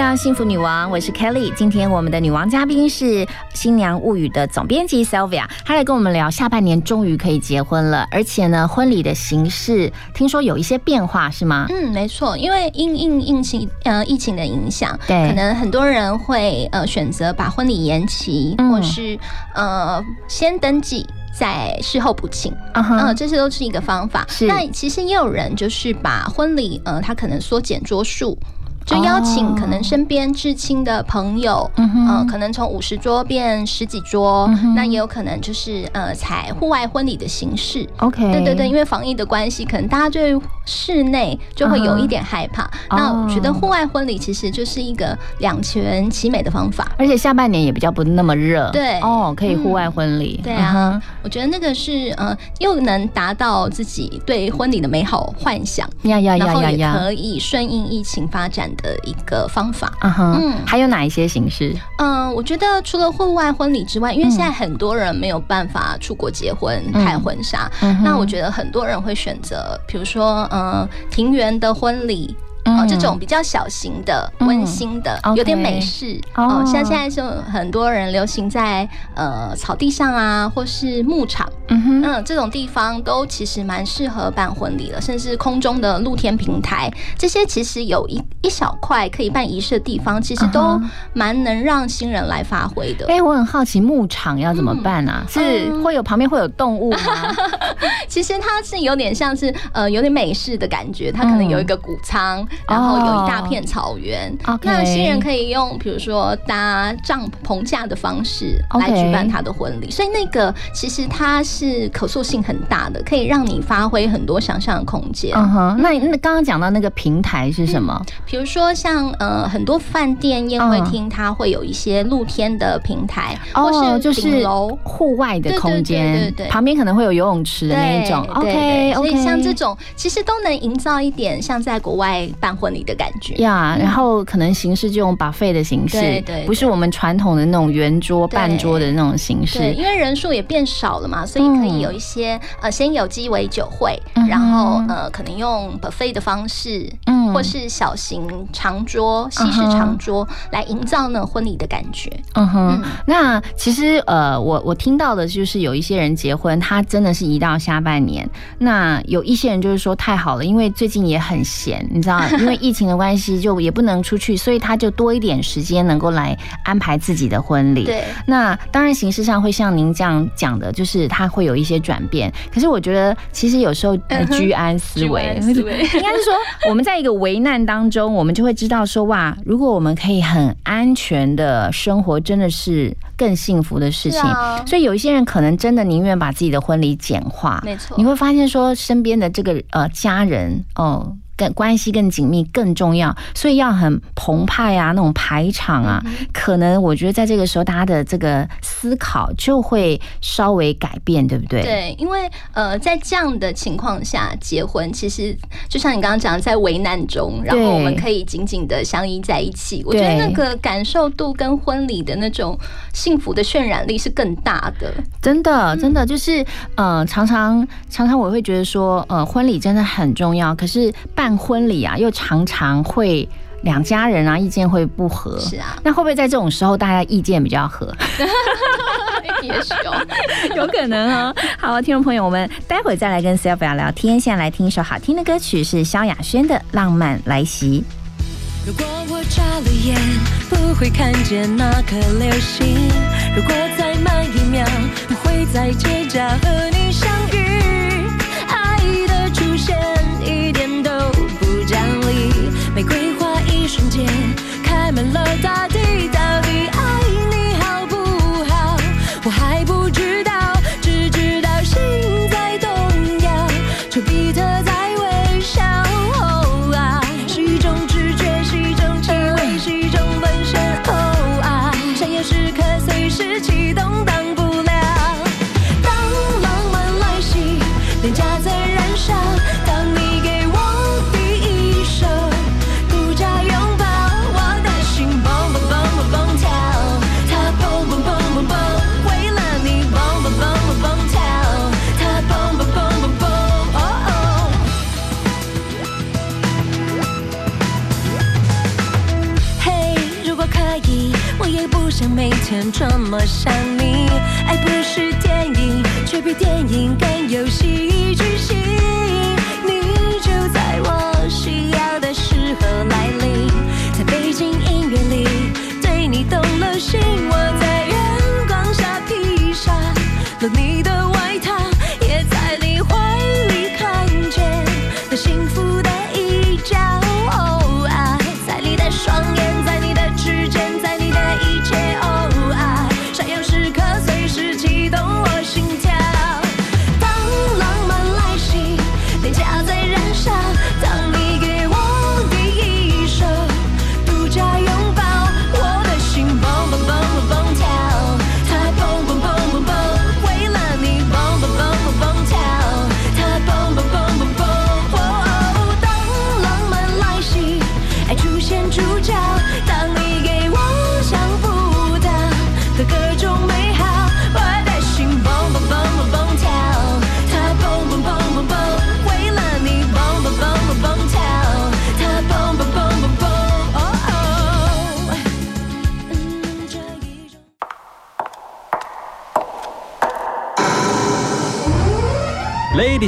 到幸福女王，我是 Kelly。今天我们的女王嘉宾是《新娘物语》的总编辑 Sylvia，她来跟我们聊下半年终于可以结婚了，而且呢，婚礼的形式听说有一些变化，是吗？嗯，没错，因为因应疫情呃疫情的影响，对可能很多人会呃选择把婚礼延期，嗯或是呃先登记。再事后补请，嗯，这些都是一个方法。是那其实也有人就是把婚礼，呃，他可能缩减桌数。就邀请可能身边至亲的朋友，哦嗯可能从五十桌变十几桌，嗯那也有可能就是呃采户外婚礼的形式。OK 对对对，因为防疫的关系，可能大家对室内就会有一点害怕。那我觉得户外婚礼其实就是一个两全其美的方法。而且下半年也比较不那么热，对。哦，可以户外婚礼，对啊，我觉得那个是呃，又能达到自己对婚礼的美好幻想，呀呀呀然后也呀呀。可以顺应疫情发展的一个方法。嗯哼，嗯还有哪一些形式？嗯，我觉得除了户外婚礼之外，因为现在很多人没有办法出国结婚、嗯拍婚纱，嗯那我觉得很多人会选择，比如说，呃，庭园的婚礼。嗯。哦，这种比较小型的、嗯。温馨的，有点美式。哦。哦。像现在就很多人流行在呃草地上啊，或是牧场，嗯哼，嗯，这种地方都其实蛮适合办婚礼的，甚至空中的露天平台，这些其实有一一小块可以办仪式的地方，其实都蛮能让新人来发挥的。哎、我很好奇牧场要怎么办啊？是嗯。会有旁边会有动物吗？其实它是有点像是呃有点美式的感觉，它可能有一个谷仓，然后有一大片草原。那新人可以用比如说搭帐篷架的方式来举办他的婚礼，所以那个其实它是可塑性很大的，可以让你发挥很多想象的空间。嗯哼，那那刚刚讲到那个平台是什么？比如说像呃很多饭店宴会厅，它会有一些露天的平台，或是，就是楼。户外的空对对间，对对对旁边可能会有游泳池的那一种。对 OK OK，所以像这种其实都能营造一点像在国外办婚礼的感觉。呀然后可能形式就用 buffet 的形式，对不是我们传统的那种圆桌、半桌的那种形式对，式。因为人数也变少了嘛，所以可以有一些、呃，先有鸡尾酒会，嗯然后呃，可能用 buffet 的方式，嗯或是小型长桌、西式长桌、来营造那婚礼的感觉。嗯哼，嗯那其实呃，我我听到的就是有一些人结婚，他真的是移到下半年。那有一些人就是说太好了，因为最近也很闲，你知道，因为疫情的关系，就也不能出去，所以他就多一点时间能够来安排自己的婚礼。对，那当然形式上会像您这样讲的，就是他会有一些转变。可是我觉得，其实有时候居安思危，居安思危 应该是说我们在一个危难当中，我们就会知道说哇，如果我们可以很安全的生活，真的是更幸福的事情。啊所以有一些人可能真的宁愿把自己的婚礼简化，没错你会发现说身边的这个呃家人哦。更关系更紧密更重要，所以要很澎湃啊，那种排场啊，嗯可能我觉得在这个时候，大家的这个思考就会稍微改变，对不对？对，因为呃，在这样的情况下结婚，其实就像你刚刚讲的，在危难中，然后我们可以紧紧的相依在一起。我觉得那个感受度跟婚礼的那种幸福的渲染力是更大的。真的，真的就是，呃，常常常常我会觉得说，呃，婚礼真的很重要，可是办婚礼啊，又常常会两家人啊意见会不合。是啊，那会不会在这种时候大家意见比较合？也许哦。有可能哦。好，听众朋友，我们待会儿再来跟 Sylvia 聊天。现在来听一首好听的歌曲，是萧亚轩的《浪漫来袭》。如果我眨了眼，不会看见那颗流星。如果再慢一秒，不会在街角和天这么想你。爱不是电影，却比电影更有戏剧性。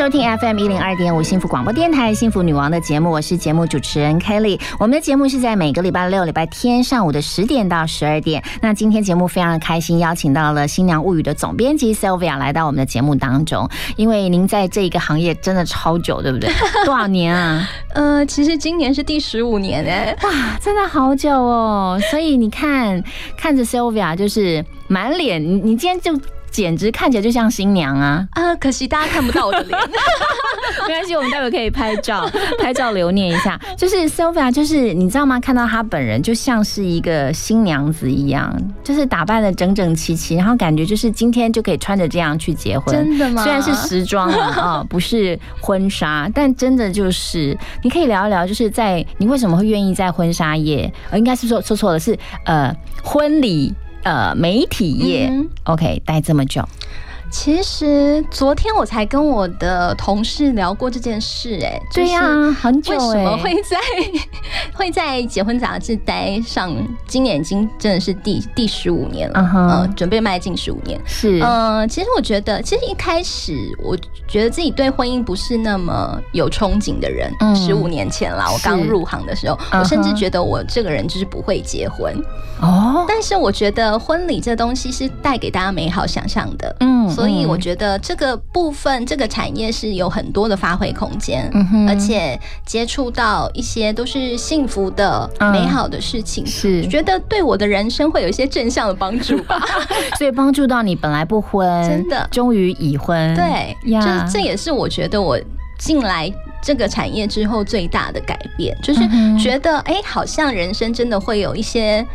收听 FM 一零二点五幸福广播电台幸福女王的节目，我是节目主持人 Kelly。我们的节目是在每个礼拜六、礼拜天上午的十点到十二点。那今天节目非常的开心，邀请到了《新娘物语》的总编辑 Sylvia 来到我们的节目当中。因为您在这一个行业真的超久，对不对？多少年啊？呃，其实今年是第十五年哎，哇，真的好久哦。所以你看，看着 Sylvia 就是满脸，你你今天就。简直看起来就像新娘啊！啊，可惜大家看不到我的脸。没关系，我们待会可以拍照，拍照留念一下。就是 Sophia，就是你知道吗？看到她本人就像是一个新娘子一样，就是打扮的整整齐齐，然后感觉就是今天就可以穿着这样去结婚。真的吗？虽然是时装啊，哦，不是婚纱，但真的就是你可以聊一聊，就是在你为什么会愿意在婚纱业？呃，应该是说说错了，是呃婚礼。呃，媒体业、嗯、，OK，待这么久。其实昨天我才跟我的同事聊过这件事、欸，哎，对呀、啊，很久、欸，为什么会在 会在结婚杂志待上？今年已经真的是第第十五年了，uh huh、呃，准备迈进十五年。是，呃，其实我觉得，其实一开始我觉得自己对婚姻不是那么有憧憬的人。十五、嗯、年前啦，我刚入行的时候，我甚至觉得我这个人就是不会结婚。哦，但是我觉得婚礼这东西是带给大家美好想象的，嗯。所以我觉得这个部分，这个产业是有很多的发挥空间，而且接触到一些都是幸福的、嗯、美好的事情，是觉得对我的人生会有一些正向的帮助吧。所以帮助到你本来不婚，真的终于已婚，对，呀，这这也是我觉得我进来。这个产业之后最大的改变，就是觉得哎、欸，好像人生真的会有一些。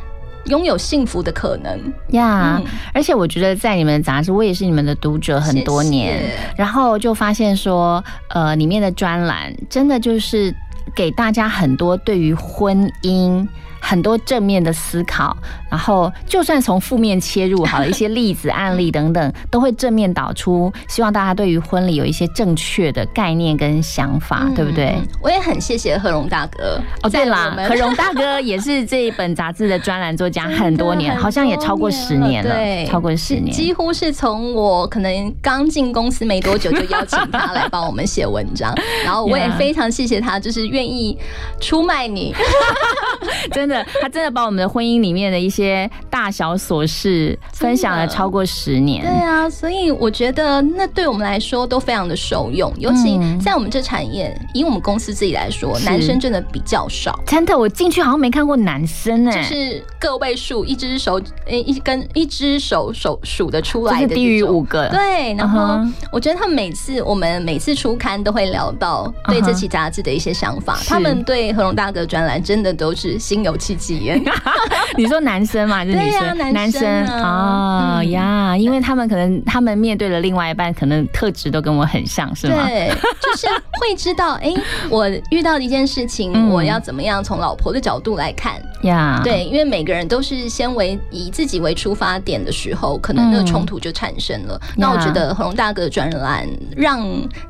拥有幸福的可能呀！嗯、而且我觉得在你们杂志，我也是你们的读者很多年，谢谢然后就发现说，呃，里面的专栏真的就是给大家很多对于婚姻。很多正面的思考，然后就算从负面切入，好了一些例子、案例等等，都会正面导出，希望大家对于婚礼有一些正确的概念跟想法，嗯、对不对？我也很谢谢何荣大哥。哦，对啦，何荣大哥也是这一本杂志的专栏作家很多年，好像也超过十年了，对，超过十年，几乎是从我可能刚进公司没多久就邀请他来帮我们写文章，然后我也 非常谢谢他，就是愿意出卖你，真的。他真的把我们的婚姻里面的一些大小琐事分享了超过十年。对啊，所以我觉得那对我们来说都非常的受用，尤其在我们这产业，以我们公司自己来说，男生真的比较少。真的，我进去好像没看过男生哎，就是个位数，一只手诶一根一只手手数得出来的，低于五个。对，然后我觉得他们每次我们每次出刊都会聊到对这期杂志的一些想法，他们对何龙大哥专栏真的都是心有。口气忌言。你说男生嘛？还是女生？男生啊哦嗯呀，因为他们可能他们面对的另外一半，可能特质都跟我很像，是吗？对，就是会知道，哎、我遇到的一件事情，嗯我要怎么样从老婆的角度来看。呀，对，因为每个人都是先为以自己为出发点的时候，可能那个嗯冲突就产生了。那我觉得恒龙大哥的专栏让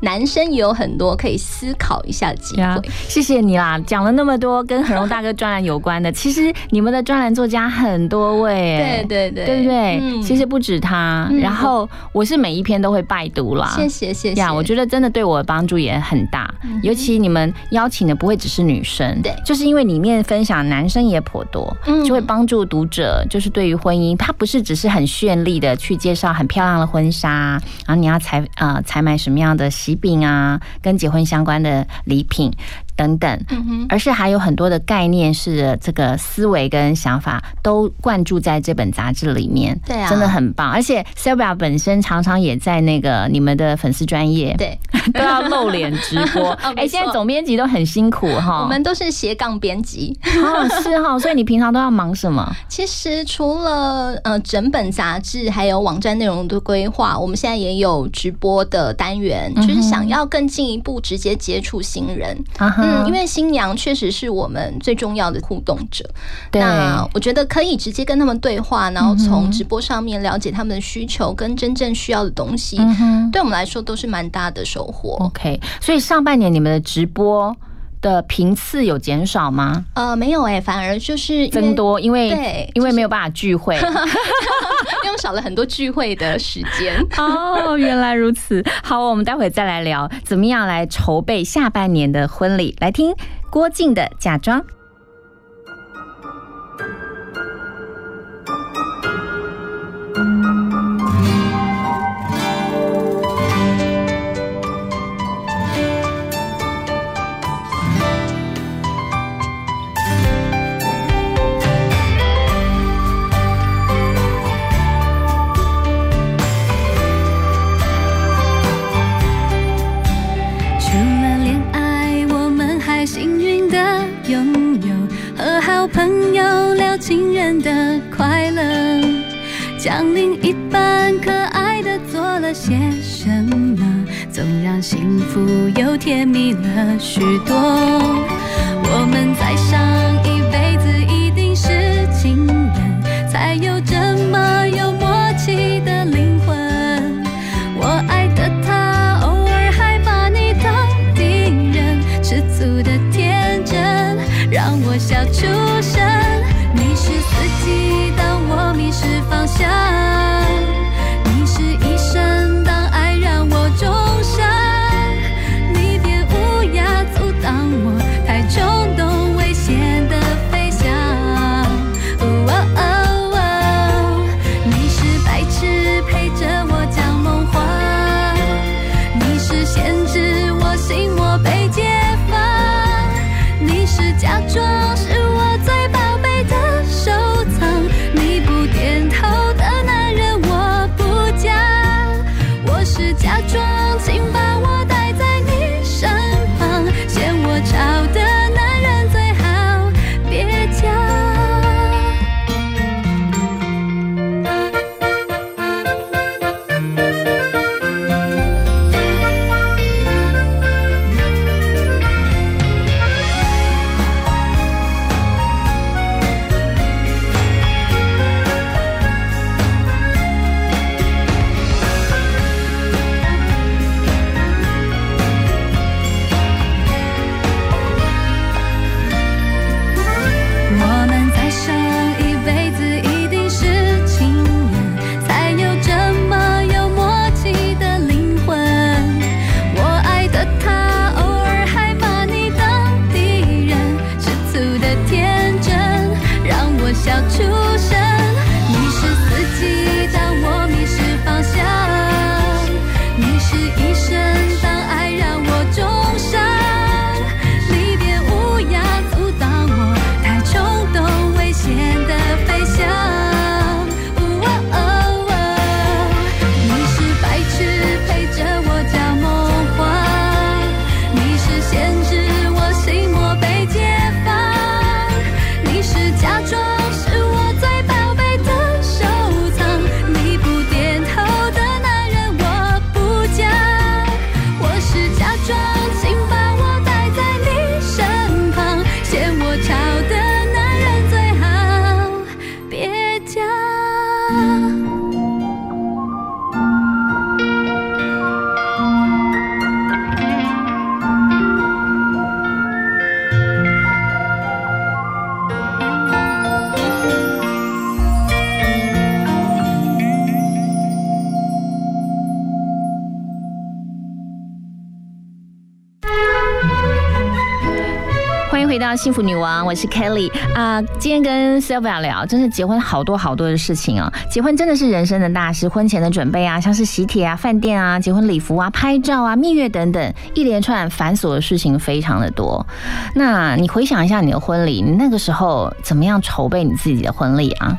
男生也有很多可以思考一下的机会。，谢谢你啦！讲了那么多跟恒荣大哥专栏有关的，其实你们的专栏作家很多位，哎对对对，对不对？嗯其实不止他，嗯然后我是每一篇都会拜读啦。谢谢谢谢。呀，我觉得真的对我的帮助也很大，嗯尤其你们邀请的不会只是女生，对就是因为里面分享男生也颇多，嗯就会帮助读者，就是对于婚姻，它不是只是很绚丽的去介绍很漂亮的婚纱，然后你要采呃采买什么样的喜饼啊，跟结婚相关的礼品等等，嗯，而是还有很多的概念是这个思维跟想法都灌注在这本杂志里面，对啊真的很棒。而且 Sylvia 本身常常也在那个你们的粉丝专业，对，都要露脸直播。哦哎、现在总编辑都很辛苦哈，我们都是斜杠编辑。哦是哈，所以你平常都要忙什么？其实除了呃整本杂志还有网站内容的规划，我们现在也有直播的单元，嗯就是想要更进一步直接接触新人。嗯，因为新娘确实是我们最重要的互动者。对那我觉得可以直接跟他们对话，然后嗯从直播上面了解他们的需求跟真正需要的东西，嗯对我们来说都是蛮大的收获。OK，所以上半年你们的直播的频次有减少吗？呃，没有哎、反而就是增多，因为对因为没有办法聚会。因为少了很多聚会的时间。哦，原来如此。好，我们待会再来聊怎么样来筹备下半年的婚礼。来听郭靖的《假装》。情人的快乐，将另一半可爱的做了些什么，总让幸福又甜蜜了许多。我们在上一失幸福女王，我是 Kelly 啊、今天跟 Sylvia 聊，真是结婚好多好多的事情啊！结婚真的是人生的大事，婚前的准备啊，像是喜帖啊、饭店啊、结婚礼服啊、拍照啊、蜜月等等，一连串繁琐的事情非常的多。那你回想一下你的婚礼，你那个时候怎么样筹备你自己的婚礼啊？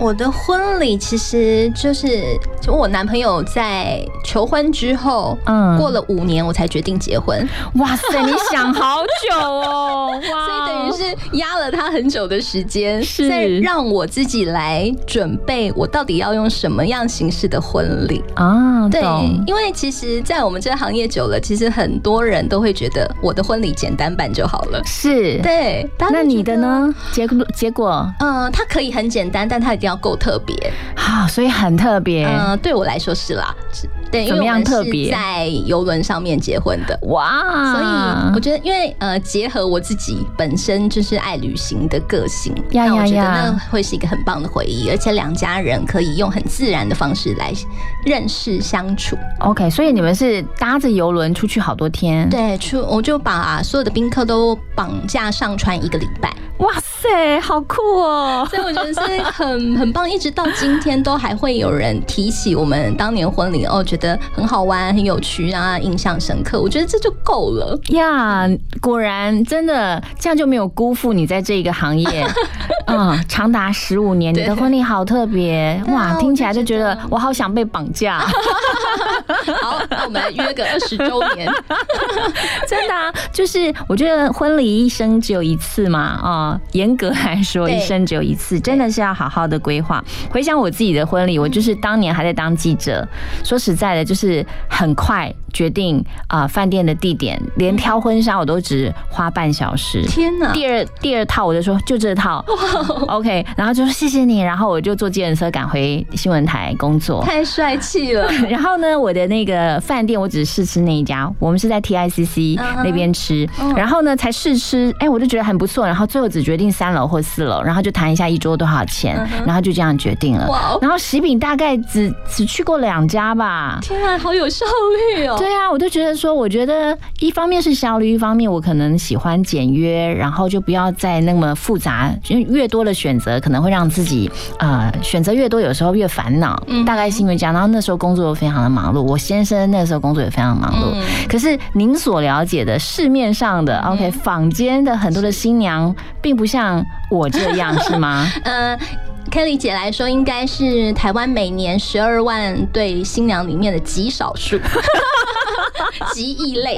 我的婚礼其实就是，就我男朋友在求婚之后，嗯过了五年我才决定结婚。哇塞，你想好久哦，哇！所以等于是压了他很久的时间，是再让我自己来准备，我到底要用什么样形式的婚礼。啊，对，因为其实，在我们这个行业久了，其实很多人都会觉得我的婚礼简单版就好了。是，对，那你的呢？结果结果，嗯，它可以很简单，但它一定要够特别。好、所以很特别。嗯，对我来说是啦，对，因怎么样为我们是特别在游轮上面结婚的。哇所以我觉得，因为呃，结合我自己本身就是爱旅行的个性，呀那我觉得那会是一个很棒的回忆，而且两家人可以用很自然的方式来认识相处。OK，所以你们是搭着游轮出去好多天？对，出我就把所有的宾客都绑架上船一个礼拜。哇塞，好酷哦！所以我觉得是很 很棒，一直到今天都还会有人提起我们当年婚礼哦，觉得很好玩、很有趣让他，印象深刻。我觉得这就够了。呀果然真的这样就没有辜负你在这一个行业，嗯，长达十五年，你的婚礼好特别哇！听起来就觉得我好想被绑架。好，那我们来约个二十周年。真的啊，就是我觉得婚礼一生只有一次嘛，啊、严格来说一生只有一次，真的是要好好的规划。回想我自己的婚礼，我就是当年还在当记者，说实在的，就是很快决定啊饭店的地点，连挑婚纱我都只花半小时。天哪！第二第二套我就说就这套，OK，然后就说谢谢你，然后我就坐计程车赶回新闻台工作。太帅气了。然后呢，我的那个饭店我只试吃那一家，我们是在 TICC 那边吃，然后呢才试吃，哎，我就觉得很不错，然后最后只决定三楼或四楼，然后就谈一下一桌多少钱，然后就这样决定了嗯哇哦。然后喜饼大概只只去过两家吧。天啊，好有效率哦！对啊，我就觉得说，我觉得一方面是效率，一方面我可能喜欢简约，然后就不要再那么复杂，因为越多的选择可能会让自己呃选择越多，有时候越烦恼。嗯大概是因为这样。然后那时候工作又非常的忙碌，我先生那时候工作也非常忙碌。嗯可是您所了解的市面上的 OK 坊间的很多的新娘，并不像我这样，是吗？呃。Kelly 姐来说，应该是台湾每年十二万对新娘里面的极少数，极异类。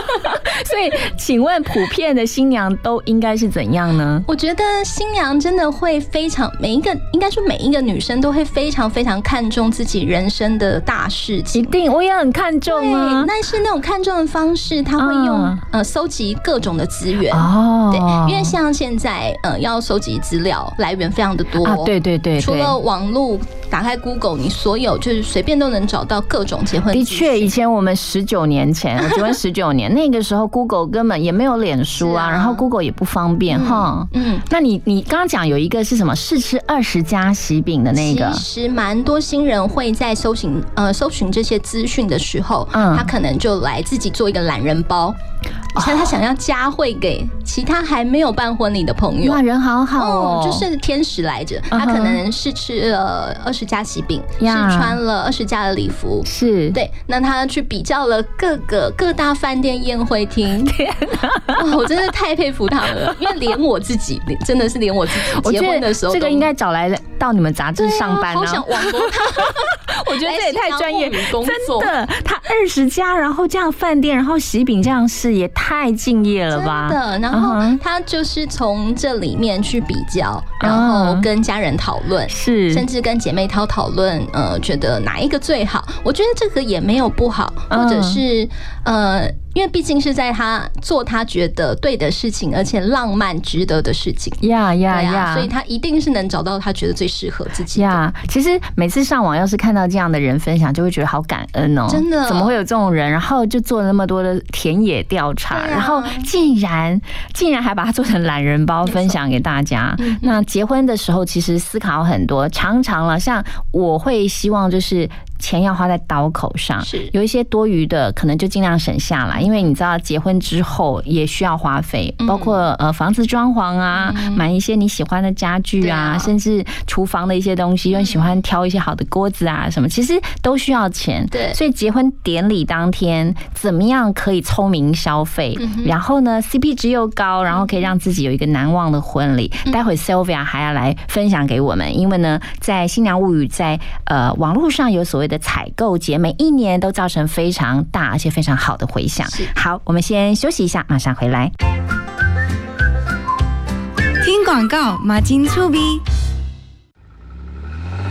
所以，请问普遍的新娘都应该是怎样呢？我觉得新娘真的会非常每一个，应该说每一个女生都会非常非常看重自己人生的大事情。一定，我也很看重啊。但是那种看重的方式，她会用、嗯呃搜集各种的资源。哦对，因为像现在呃要收集资料来源非常的多。啊对对对对除了网络，打开 Google，你所有就是随便都能找到各种结婚。的确，以前我们十九年前，我结婚十九年，那个时候 Google 根本也没有脸书啊，然后 Google 也不方便哈。嗯，那你你刚刚讲有一个是什么试吃二十家喜饼的那个，其实蛮多新人会在搜寻呃搜寻这些资讯的时候，嗯。他可能就来自己做一个懒人包。像他想要加惠给其他还没有办婚礼的朋友，哇，人好好哦，就是天使来着。他可能是吃了二十家喜饼，是穿了二十家的礼服，是。对。那他去比较了各个各大饭店宴会厅，天哪！我真的太佩服他们了，因为连我自己，真的是连我自己。结婚的时候，这个应该找来到你们杂志上班好想网罗他。我觉得这也太专业，工作。真的，他二十家，然后这样饭店，然后喜饼这样试，也太敬业了吧？真的，然后他就是从这里面去比较，然后跟家人讨论，是。甚至跟姐妹淘讨论，呃，觉得哪一个最好？我觉得这个也没有不好，嗯。或者是呃，因为毕竟是在他做他觉得对的事情，而且浪漫值得的事情。呀呀呀！所以他一定是能找到他觉得最适合自己的。呀其实每次上网要是看到这样的人分享，就会觉得好感恩哦。真的怎么会有这种人？然后就做了那么多的田野调查，啊然后竟然竟然还把它做成懒人包分享给大家。那结婚的时候，其实思考很多，常常了，像我会希望就是钱要花在刀口上，是有一些多余的，可能就尽量省下来，因为你知道结婚之后也需要花费，嗯。包括呃房子装潢啊，买一些你喜欢的家具啊，甚至厨房的一些东西，又喜欢挑一些好的锅子啊什么，其实都需要钱。对。所以结婚典礼当天怎么样可以聪明消费，嗯然后呢 CP 值又高，然后可以让自己有一个难忘的婚礼。嗯。待会 Sylvia 还要来分享给我们，因为呢，在新娘物语在呃网络上有所谓的采购节，每一年都造成非常大而且非常好的回响。好，我们先休息一下，马上回来。听广告，马金粗逼。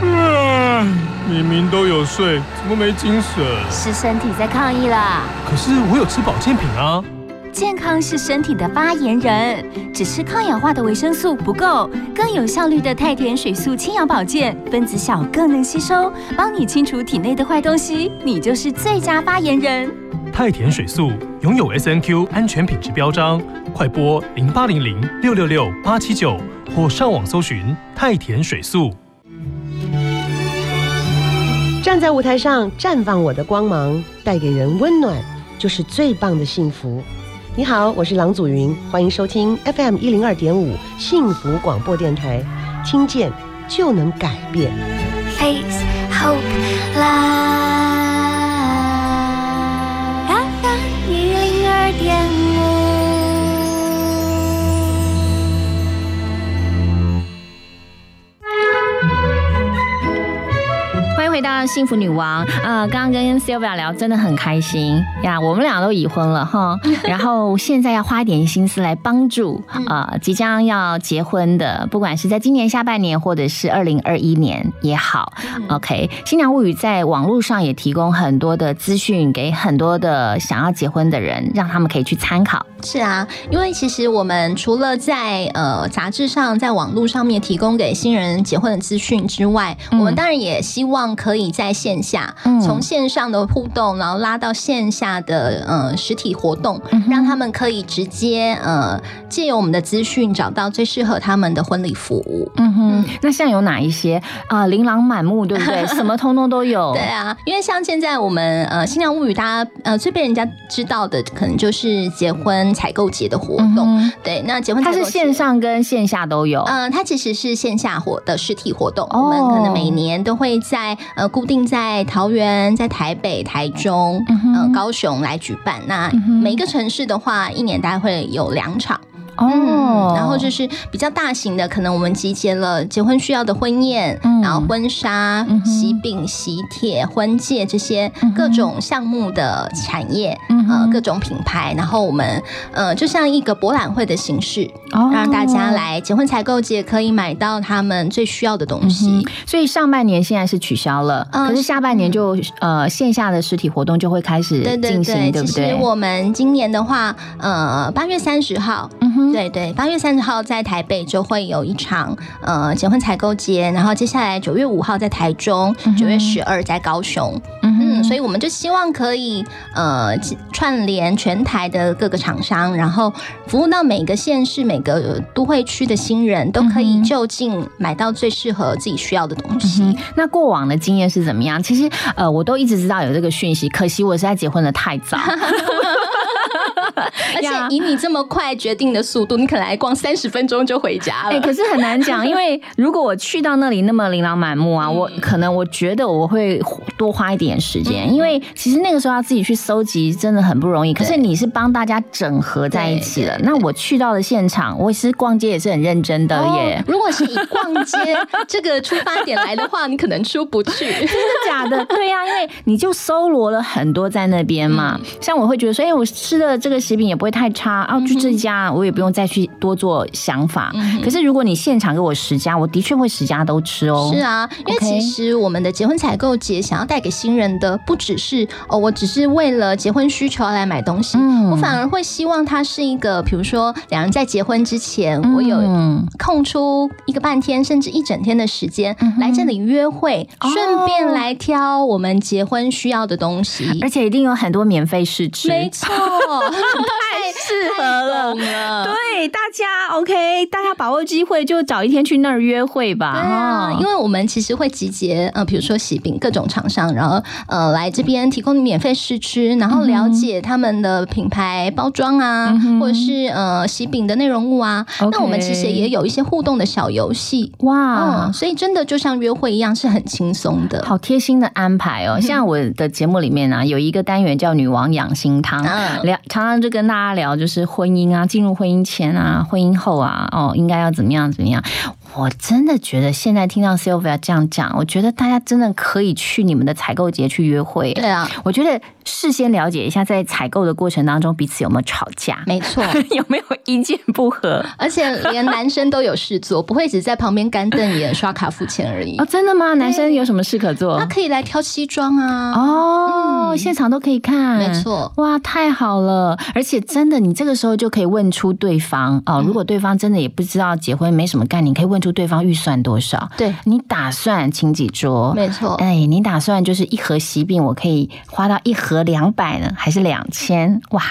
啊，明明都有睡，怎么没精神？是身体在抗议啦。可是我有吃保健品啊。健康是身体的发言人，只吃抗氧化的维生素不够，更有效率的太田水素清氧保健，分子小更能吸收，帮你清除体内的坏东西，你就是最佳发言人。太田水素拥有 S N Q 安全品质标章，快拨零八零零六六六八七九或上网搜寻太田水素。站在舞台上绽放我的光芒，带给人温暖，就是最棒的幸福。你好，我是郎祖云，欢迎收听 FM 一零二点五幸福广播电台，听见就能改变。Face Hope Live 到幸福女王啊！刚刚跟 Sylvia 聊真的很开心呀，我们俩都已婚了哈，然后现在要花一点心思来帮助呃即将要结婚的，不管是在今年下半年或者是二零二一年也好，OK，新娘物语在网络上也提供很多的资讯给很多的想要结婚的人，让他们可以去参考。是啊，因为其实我们除了在呃杂志上、在网络上面提供给新人结婚的资讯之外，我们当然也希望可以在线下，嗯从线上的互动，然后拉到线下的呃实体活动，让他们可以直接呃借由我们的资讯找到最适合他们的婚礼服务。嗯哼，那像有哪一些啊？琳琅满目，对不对？什么通通都有。对啊，因为像现在我们呃新娘物语，大家呃最被人家知道的，可能就是结婚采购节的活动。对，那结婚它是线上跟线下都有。嗯、它其实是线下活的实体活动，哦我们可能每年都会在呃固定在桃园、在台北、台中、呃高雄来举办。那每一个城市的话，一年大概会有两场。哦。嗯，然后就是比较大型的，可能我们集结了结婚需要的婚宴，然后婚纱、喜饼、喜帖、婚戒这些各种项目的产业，呃，各种品牌，然后我们呃就像一个博览会的形式，哦。让大家来结婚采购节可以买到他们最需要的东西。所以上半年现在是取消了，嗯可是下半年就呃线下的实体活动就会开始进行，对，对不对？其实我们今年的话，呃，八月三十号，对对，八月三十号在台北就会有一场呃结婚采购节，然后接下来九月五号在台中，九、月十二在高雄。嗯，所以我们就希望可以呃串联全台的各个厂商，然后服务到每个县市、每个都会区的新人，都可以就近买到最适合自己需要的东西。嗯那过往的经验是怎么样？其实呃，我都一直知道有这个讯息，可惜我实在结婚的太早。而且以你这么快决定的速度，你可能还逛三十分钟就回家了。哎、可是很难讲，因为如果我去到那里那么琳琅满目啊，我可能我觉得我会多花一点时间，因为其实那个时候要自己去搜集真的很不容易。可是你是帮大家整合在一起了，那我去到了现场，我其实逛街也是很认真的耶。哦如果是以逛街这个出发点来的话，你可能出不去。真的假的？对呀、因为你就搜罗了很多在那边嘛。像我会觉得说，哎、我吃的这个食品也不会太差啊，就这家，我也不用再去多做想法。可是如果你现场给我十家，我的确会十家都吃哦。是啊，因为其实我们的结婚采购节想要带给新人的，不只是哦，我只是为了结婚需求而来买东西，我反而会希望它是一个，比如说两人在结婚之前，我有空出一个半天甚至一整天的时间、来这里约会，顺便来挑我们结婚需要的东西，而且一定有很多免费试吃。没错，很派太适合了。了对，大家 OK，大家把握机会就找一天去那儿约会吧。对啊，哦因为我们其实会集结呃，比如说喜饼各种厂商，然后呃来这边提供免费试吃，然后了解他们的品牌包装啊，或者是呃喜饼的内容物啊。那我们其实也有一些互动的小游戏，哇嗯，所以真的就像约会一样，是很轻松的。好贴心的安排哦！像我的节目里面啊、有一个单元叫“女王养心汤”，嗯聊常常就跟大家聊，就是婚姻啊，进入婚姻前啊，婚姻后啊，哦，应该要怎么样怎么样。我真的觉得现在听到 Sylvia 这样讲，我觉得大家真的可以去你们的采购节去约会。对啊，我觉得事先了解一下，在采购的过程当中彼此有没有吵架，没错，有没有意见不合。而且连男生都有事做，不会只在旁边干瞪眼、刷卡付钱而已。哦，真的吗？男生有什么事可做？他可以来挑西装啊。哦，现场都可以看，没错，哇，太好了！而且真的，你这个时候就可以问出对方哦，如果对方真的也不知道结婚没什么概念，可以问出对方预算多少。对你打算请几桌？没错哎，你打算就是一盒喜饼，我可以花到一盒两百呢，还是两千？哇！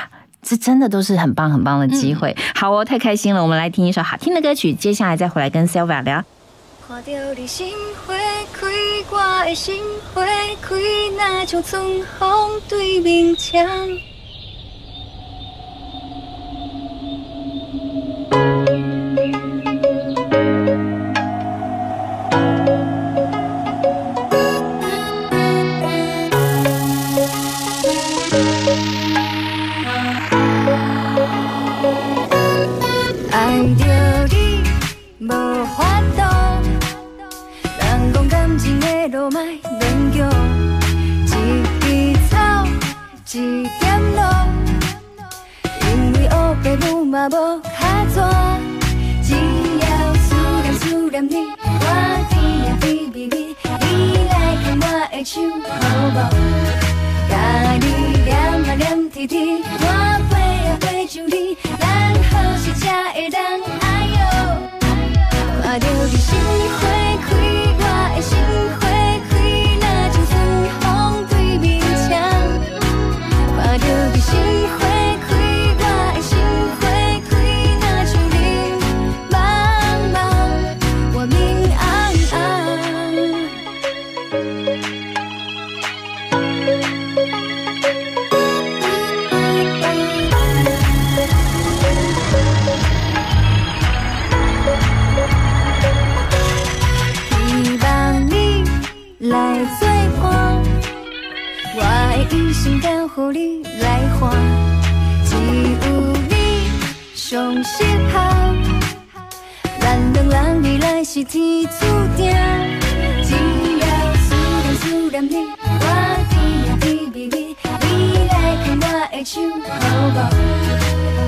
这真的都是很棒很棒的机会，好哦，太开心了！我们来听一首好听的歌曲，接下来再回来跟 Sylvia 聊。看到你心花开，我的心花开，若像春风对面墙。嘛无卡纸，只要思念思念你，我甜啊甜蜜蜜，你来牵我的手好无？甲你念啊念甜甜，我飞啊飞上你，咱好时才会当哎哟。看到你心花开，我的心生等候你来还，只有你上适合。咱两人未来是天注定，只要思念思念你，我甜啊甜蜜蜜，你来牵我的手好无？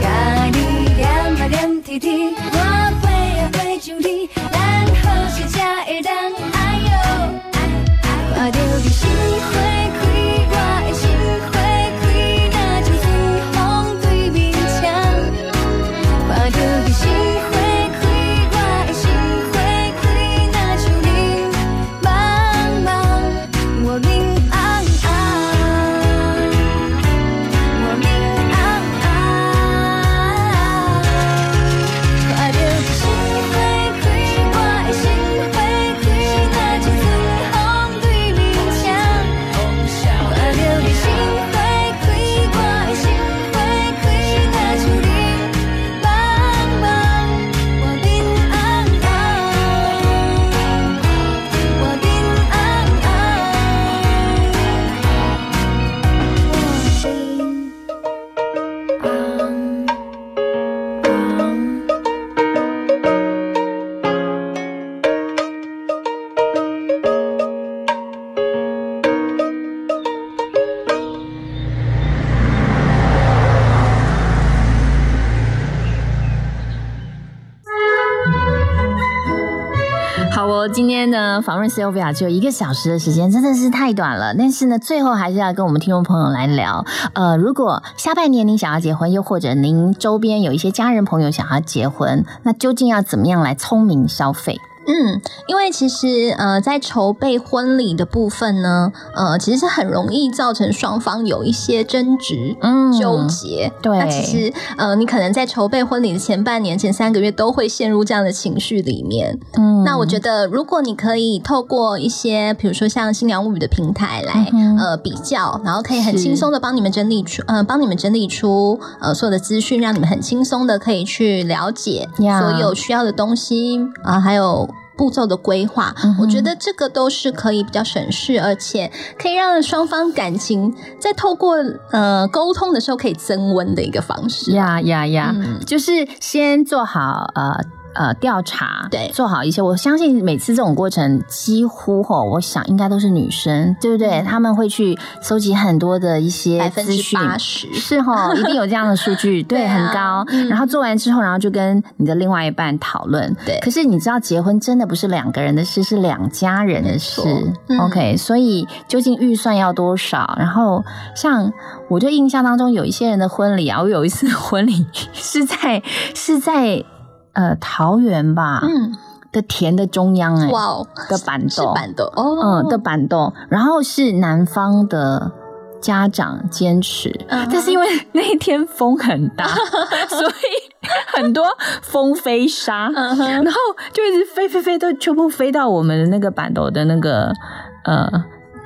甲你念啊念甜甜，我飞啊飞上你，咱好时才会当哎哟。看到你心花 Sylvia 只有一个小时的时间，真的是太短了。但是呢，最后还是要跟我们听众朋友来聊，呃，如果下半年您想要结婚，又或者您周边有一些家人朋友想要结婚，那究竟要怎么样来聪明消费？嗯，因为其实呃，在筹备婚礼的部分呢，呃，其实是很容易造成双方有一些争执、嗯纠结。对那其实呃，你可能在筹备婚礼的前半年、前三个月都会陷入这样的情绪里面。嗯那我觉得，如果你可以透过一些，比如说像新娘物语的平台来、嗯呃比较，然后可以很轻松的帮你们整理出，呃，帮你们整理出呃所有的资讯，让你们很轻松的可以去了解所有需要的东西啊、还有。步骤的规划，嗯我觉得这个都是可以比较省事，而且可以让双方感情在透过呃沟通的时候可以增温的一个方式。呀呀呀，嗯就是先做好呃。呃，调查对做好一些，我相信每次这种过程几乎吼，我想应该都是女生，对不对？他们会去搜集很多的一些资讯，80是吼，一定有这样的数据，对，对啊很高。然后做完之后，然后就跟你的另外一半讨论。对可是你知道，结婚真的不是两个人的事，是两家人的事。嗯 OK，所以究竟预算要多少？然后像我就印象当中有一些人的婚礼啊，我有一次婚礼 是在是在呃桃园吧，嗯，的田的中央哎、哇哦，的板是豆，板豆。哦，嗯的板豆，然后是南方的。家长坚持。嗯但是因为那一天风很大，所以很多风飞沙，嗯然后就一直飞飞飞，都全部飞到我们的那个板豆的那个呃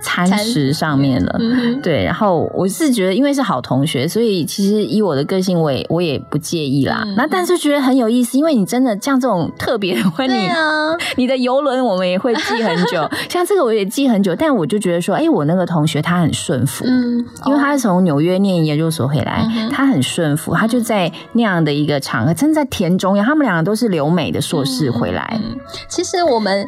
餐餐食上面了。嗯对，然后我是觉得，因为是好同学，所以其实以我的个性，我也我也不介意啦。嗯那但是觉得很有意思，因为你真的像这种特别的婚礼，啊，你的游轮我们也会记很久，像这个我也记很久，但我就觉得说，哎，我那个同学他很顺服，嗯，因为他是从纽约念研究所回来，嗯他很顺服，他就在那样的一个场合，真的在田中央，他们两个都是留美的硕士回来，嗯其实我们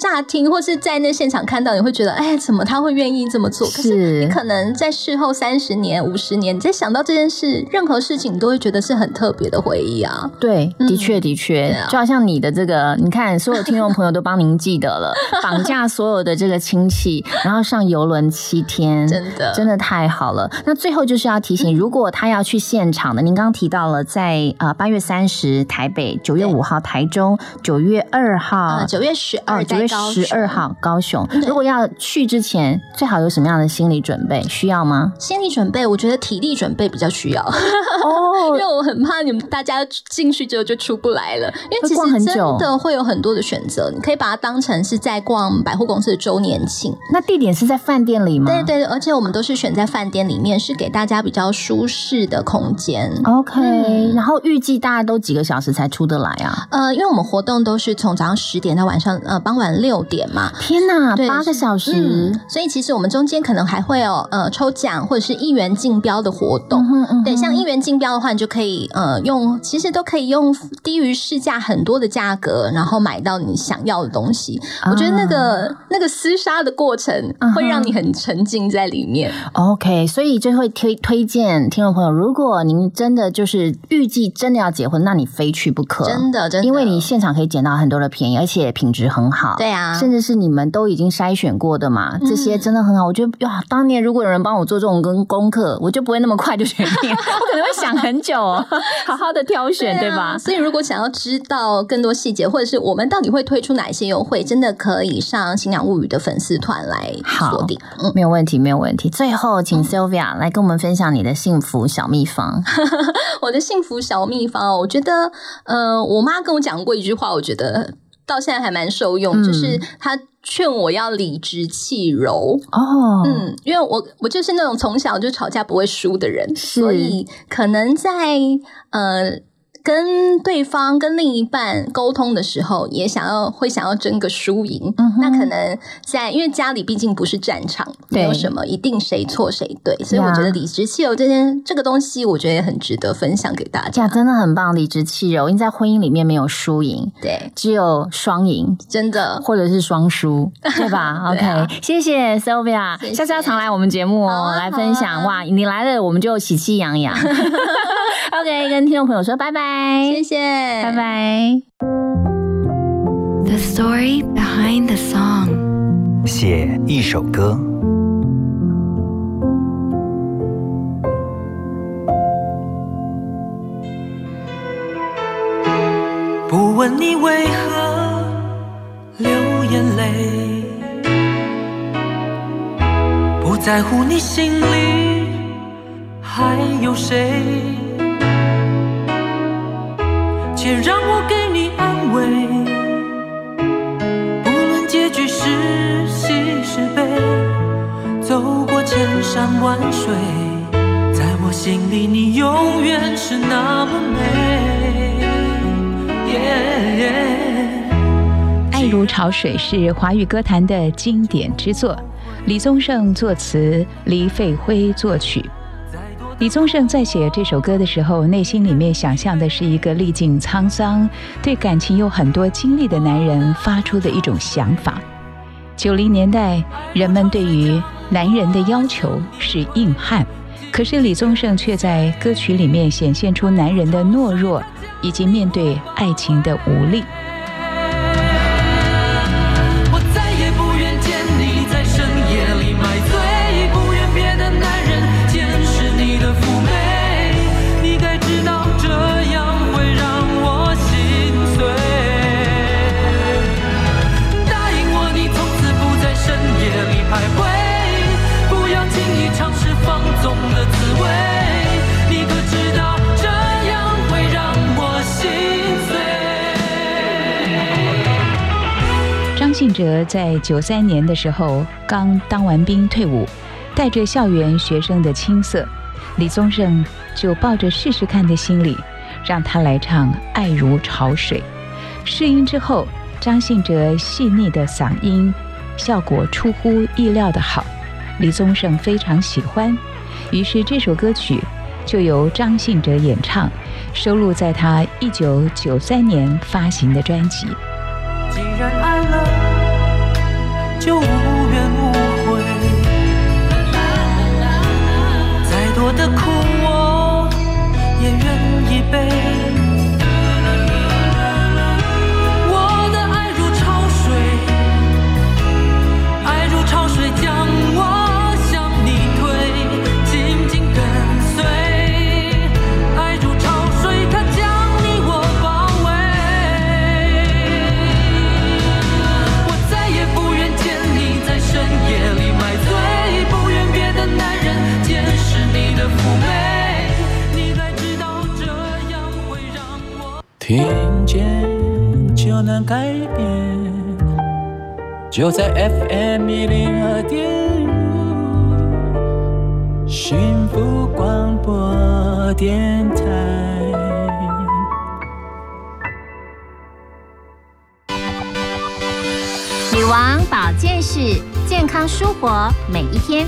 乍听或是在那现场看到，你会觉得，哎，怎么他会愿意这么做？可是是你可能在事后三十年、五十年，你在想到这件事，任何事情你都会觉得是很特别的回忆啊。对，嗯的确的确就好像你的这个，你看所有听众朋友都帮您记得了，绑架所有的这个亲戚，然后上游轮七天，真的真的太好了。那最后就是要提醒，如果他要去现场的，您刚刚提到了在呃八月三十台北，九月五号台中，九月二号呃，九月十哦，二九月十二号高雄。如果要去之前，最好有什么样的心理准备？需要吗？心理准备，我觉得体力准备比较需要，哦 因为我很怕你们大家进去之后就出不来了，因为其实真的会有很多的选择，你可以把它当成是在逛百货公司的周年庆，那地点是在饭店里吗？对对，而且我们都是选在饭店里面，是给大家比较舒适的空间。OK，、嗯然后预计大家都几个小时才出得来啊？呃，因为我们活动都是从早上十点到晚上呃傍晚六点嘛，天哪，对八个小时！嗯，所以其实我们中间可能还会有呃抽奖或者是一元竞标的活动。嗯哼嗯哼对，像一元竞标的话，你就可以呃用，其实都可以用低于市价很多的价格，然后买到你想要的东西。我觉得那个那个厮杀的过程会让你很沉浸在里面。OK，所以就会推推荐听众朋友，如果您真的就是预计真的要结婚，那你非去不可，真的真的因为你现场可以捡到很多的便宜，而且品质很好。对啊甚至是你们都已经筛选过的嘛，这些真的很好。我觉得哇，当年如果有人帮我做这种跟功课，我就不会那么快就决定，我可能会想很久哦，好好的挑选，对啊吧？所以如果想要知道更多细节，或者是我们到底会推出哪一些优惠，真的可以上新娘物语的粉丝团来锁定。嗯，没有问题，没有问题。最后，请 Sylvia 来跟我们分享你的幸福小秘方。我的幸福小秘方哦，我觉得，呃，我妈跟我讲过一句话，我觉得到现在还蛮受用，嗯就是他劝我要理直气柔。哦，嗯，因为我我就是那种从小就吵架不会输的人，所以可能在呃跟对方跟另一半沟通的时候，也想要会想要争个输赢。那可能在因为家里毕竟不是战场，没有什么一定谁错谁对，所以我觉得理直气柔这件这个东西，我觉得也很值得分享给大家。呀，真的很棒，理直气柔。因为在婚姻里面没有输赢，对，只有双赢，真的。或者是双输，对吧？OK，谢谢 Sylvia，下次要常来我们节目哦，啊来分享。哇，你来了，我们就喜气洋洋。OK，跟听众朋友说拜拜，谢谢。拜拜。The story behind the song. 写一首歌。不问你为何流眼泪不在乎你心里还有谁。且让我给你安慰。不论结局是喜是悲，走过千山万水，在我心里你永远是那么美。爱如潮水是华语歌坛的经典之作，李宗盛作词，黎费辉作曲。李宗盛在写这首歌的时候，内心里面想象的是一个历尽沧桑、对感情有很多经历的男人发出的一种想法。九零年代，人们对于男人的要求是硬汉，可是李宗盛却在歌曲里面显现出男人的懦弱，以及面对爱情的无力。哲在九三年的时候刚当完兵退伍，带着校园学生的青涩，李宗盛就抱着试试看的心理，让他来唱《爱如潮水》。试音之后，张信哲细腻的嗓音效果出乎意料的好，李宗盛非常喜欢，于是这首歌曲就由张信哲演唱，收录在他一九九三年发行的专辑。既然，就无怨无悔。再多的苦听见就能改变，就在 FM 一零二点五幸福广播电台。女王保健室，健康舒活每一天。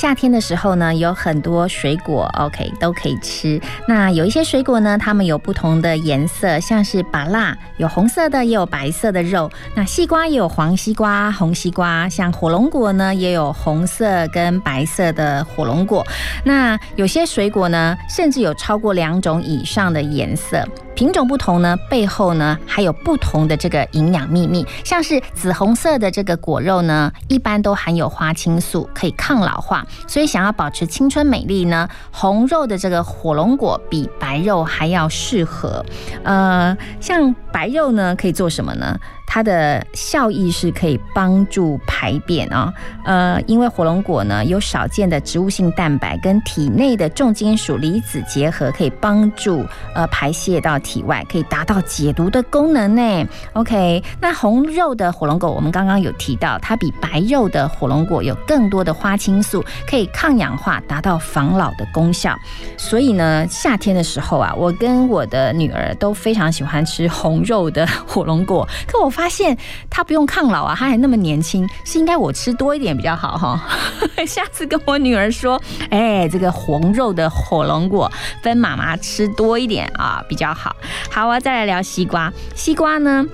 夏天的时候呢，有很多水果，OK 都可以吃。那有一些水果呢，它们有不同的颜色，像是芭辣，有红色的，也有白色的肉。那西瓜也有黄西瓜、红西瓜，像火龙果呢，也有红色跟白色的火龙果。那有些水果呢，甚至有超过两种以上的颜色。品种不同呢，背后呢还有不同的这个营养秘密。像是紫红色的这个果肉呢，一般都含有花青素，可以抗老化。所以想要保持青春美丽呢，红肉的这个火龙果比白肉还要适合。呃，像白肉呢，可以做什么呢？它的效益是可以帮助排便啊，呃，因为火龙果呢有少见的植物性蛋白跟体内的重金属离子结合，可以帮助呃排泄到体外，可以达到解毒的功能呢。OK，那红肉的火龙果我们刚刚有提到，它比白肉的火龙果有更多的花青素，可以抗氧化，达到防老的功效。所以呢，夏天的时候啊，我跟我的女儿都非常喜欢吃红肉的火龙果，可我。发现他不用抗老啊，他还那么年轻，是应该我吃多一点比较好哈。下次跟我女儿说，哎，这个红肉的火龙果分妈妈吃多一点啊比较好。好啊，再来聊西瓜，西瓜呢？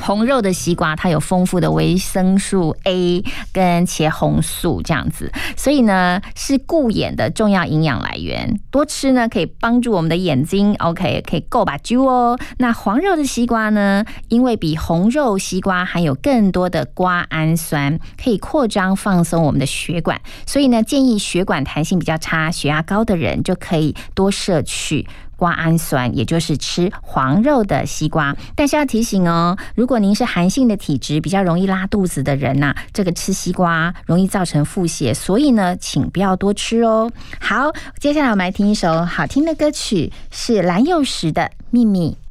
红肉的西瓜，它有丰富的维生素 A 跟茄红素这样子，所以呢是顾眼的重要营养来源。多吃呢可以帮助我们的眼睛，OK，可以够把揪哦。那黄肉的西瓜呢，因为比红肉西瓜含有更多的瓜氨酸，可以扩张放松我们的血管，所以呢建议血管弹性比较差、血压高的人就可以多摄取。瓜氨酸也就是吃黄肉的西瓜。但是要提醒哦如果您是寒性的体质比较容易拉肚子的人呐这个吃西瓜容易造成腹泻所以呢请不要多吃哦。好接下来我们来听一首好听的歌曲是蓝又石的秘密。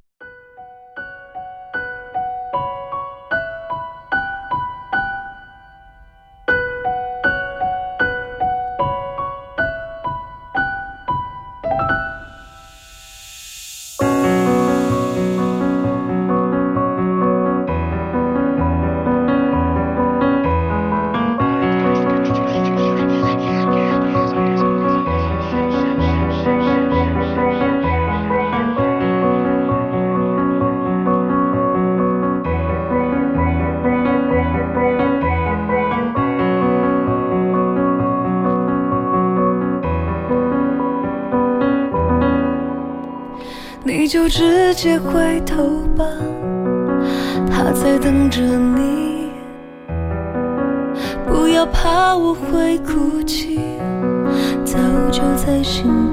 别回头吧，他在等着你。不要怕，我会哭泣，早就在心。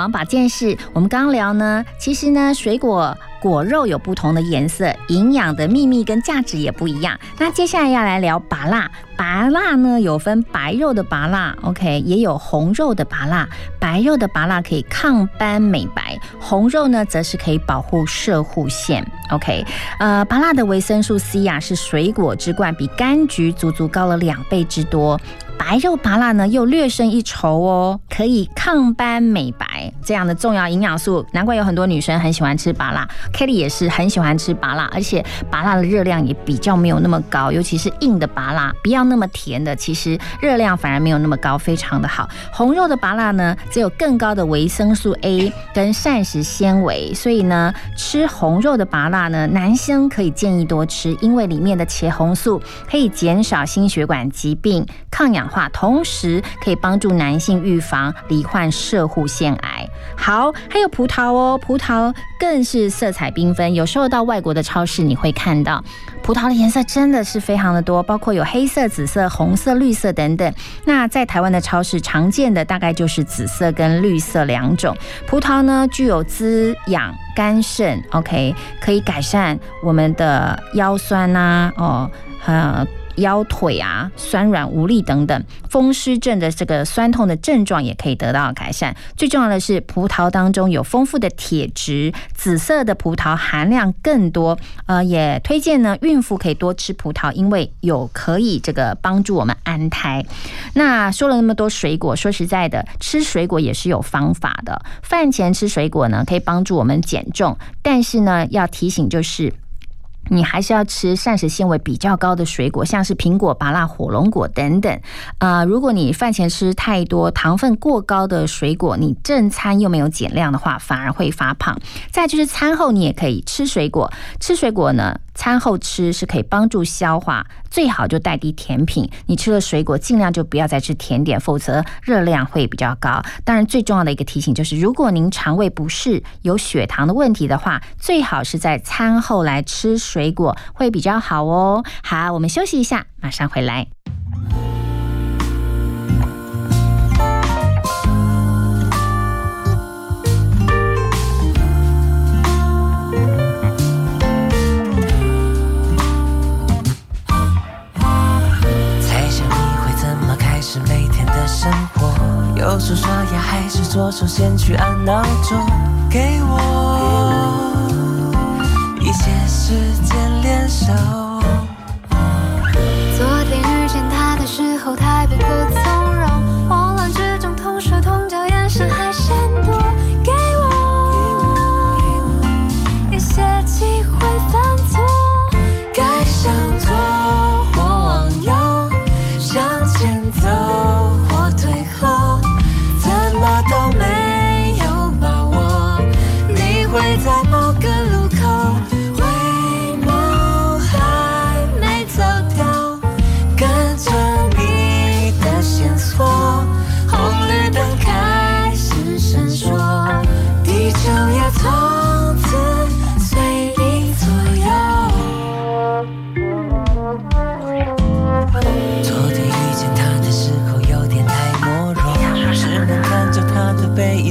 王把健室。我们刚聊呢，其实呢，水果。果肉有不同的颜色，营养的秘密跟价值也不一样。那接下来要来聊拔辣，拔辣呢有分白肉的拔辣，OK，也有红肉的拔辣。白肉的拔辣可以抗斑美白，红肉呢则是可以保护射护线，OK。呃，拔辣的维生素 C 呀是水果之冠，比柑橘足足高了两倍之多。白肉拔辣呢又略胜一筹哦，可以抗斑美白这样的重要营养素，难怪有很多女生很喜欢吃拔辣。Kelly 也是很喜欢吃拔辣，而且拔辣的热量也比较没有那么高，尤其是硬的拔辣，不要那么甜的，其实热量反而没有那么高，非常的好。红肉的拔辣呢，只有更高的维生素 A 跟膳食纤维，所以呢，吃红肉的拔辣呢，男生可以建议多吃，因为里面的茄红素可以减少心血管疾病、抗氧化，同时可以帮助男性预防罹患射护腺癌。好，还有葡萄哦，葡萄更是色彩缤纷。有时候到外国的超市，你会看到葡萄的颜色真的是非常的多，包括有黑色、紫色、红色、绿色等等。那在台湾的超市常见的大概就是紫色跟绿色两种。葡萄呢，具有滋养肝肾，OK，可以改善我们的腰酸呐、哦，呃。腰腿啊酸软无力等等，风湿症的这个酸痛的症状也可以得到改善。最重要的是，葡萄当中有丰富的铁质，紫色的葡萄含量更多。呃，也推荐呢，孕妇可以多吃葡萄，因为有可以这个帮助我们安胎。那说了那么多水果，说实在的，吃水果也是有方法的。饭前吃水果呢，可以帮助我们减重，但是呢，要提醒就是。你还是要吃膳食纤维比较高的水果，像是苹果、芭乐、火龙果等等。啊，如果你饭前吃太多糖分过高的水果，你正餐又没有减量的话，反而会发胖。再就是餐后你也可以吃水果，吃水果呢，餐后吃是可以帮助消化，最好就代替甜品。你吃了水果，尽量就不要再吃甜点，否则热量会比较高。当然，最重要的一个提醒就是，如果您肠胃不适、有血糖的问题的话，最好是在餐后来吃水。果会比较好哦。好，我们休息一下，马上回来。是每天的生活？右手刷牙还是左手先去按闹钟？给我。一些时间练手。昨天遇见他的时候，太不够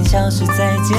消失在街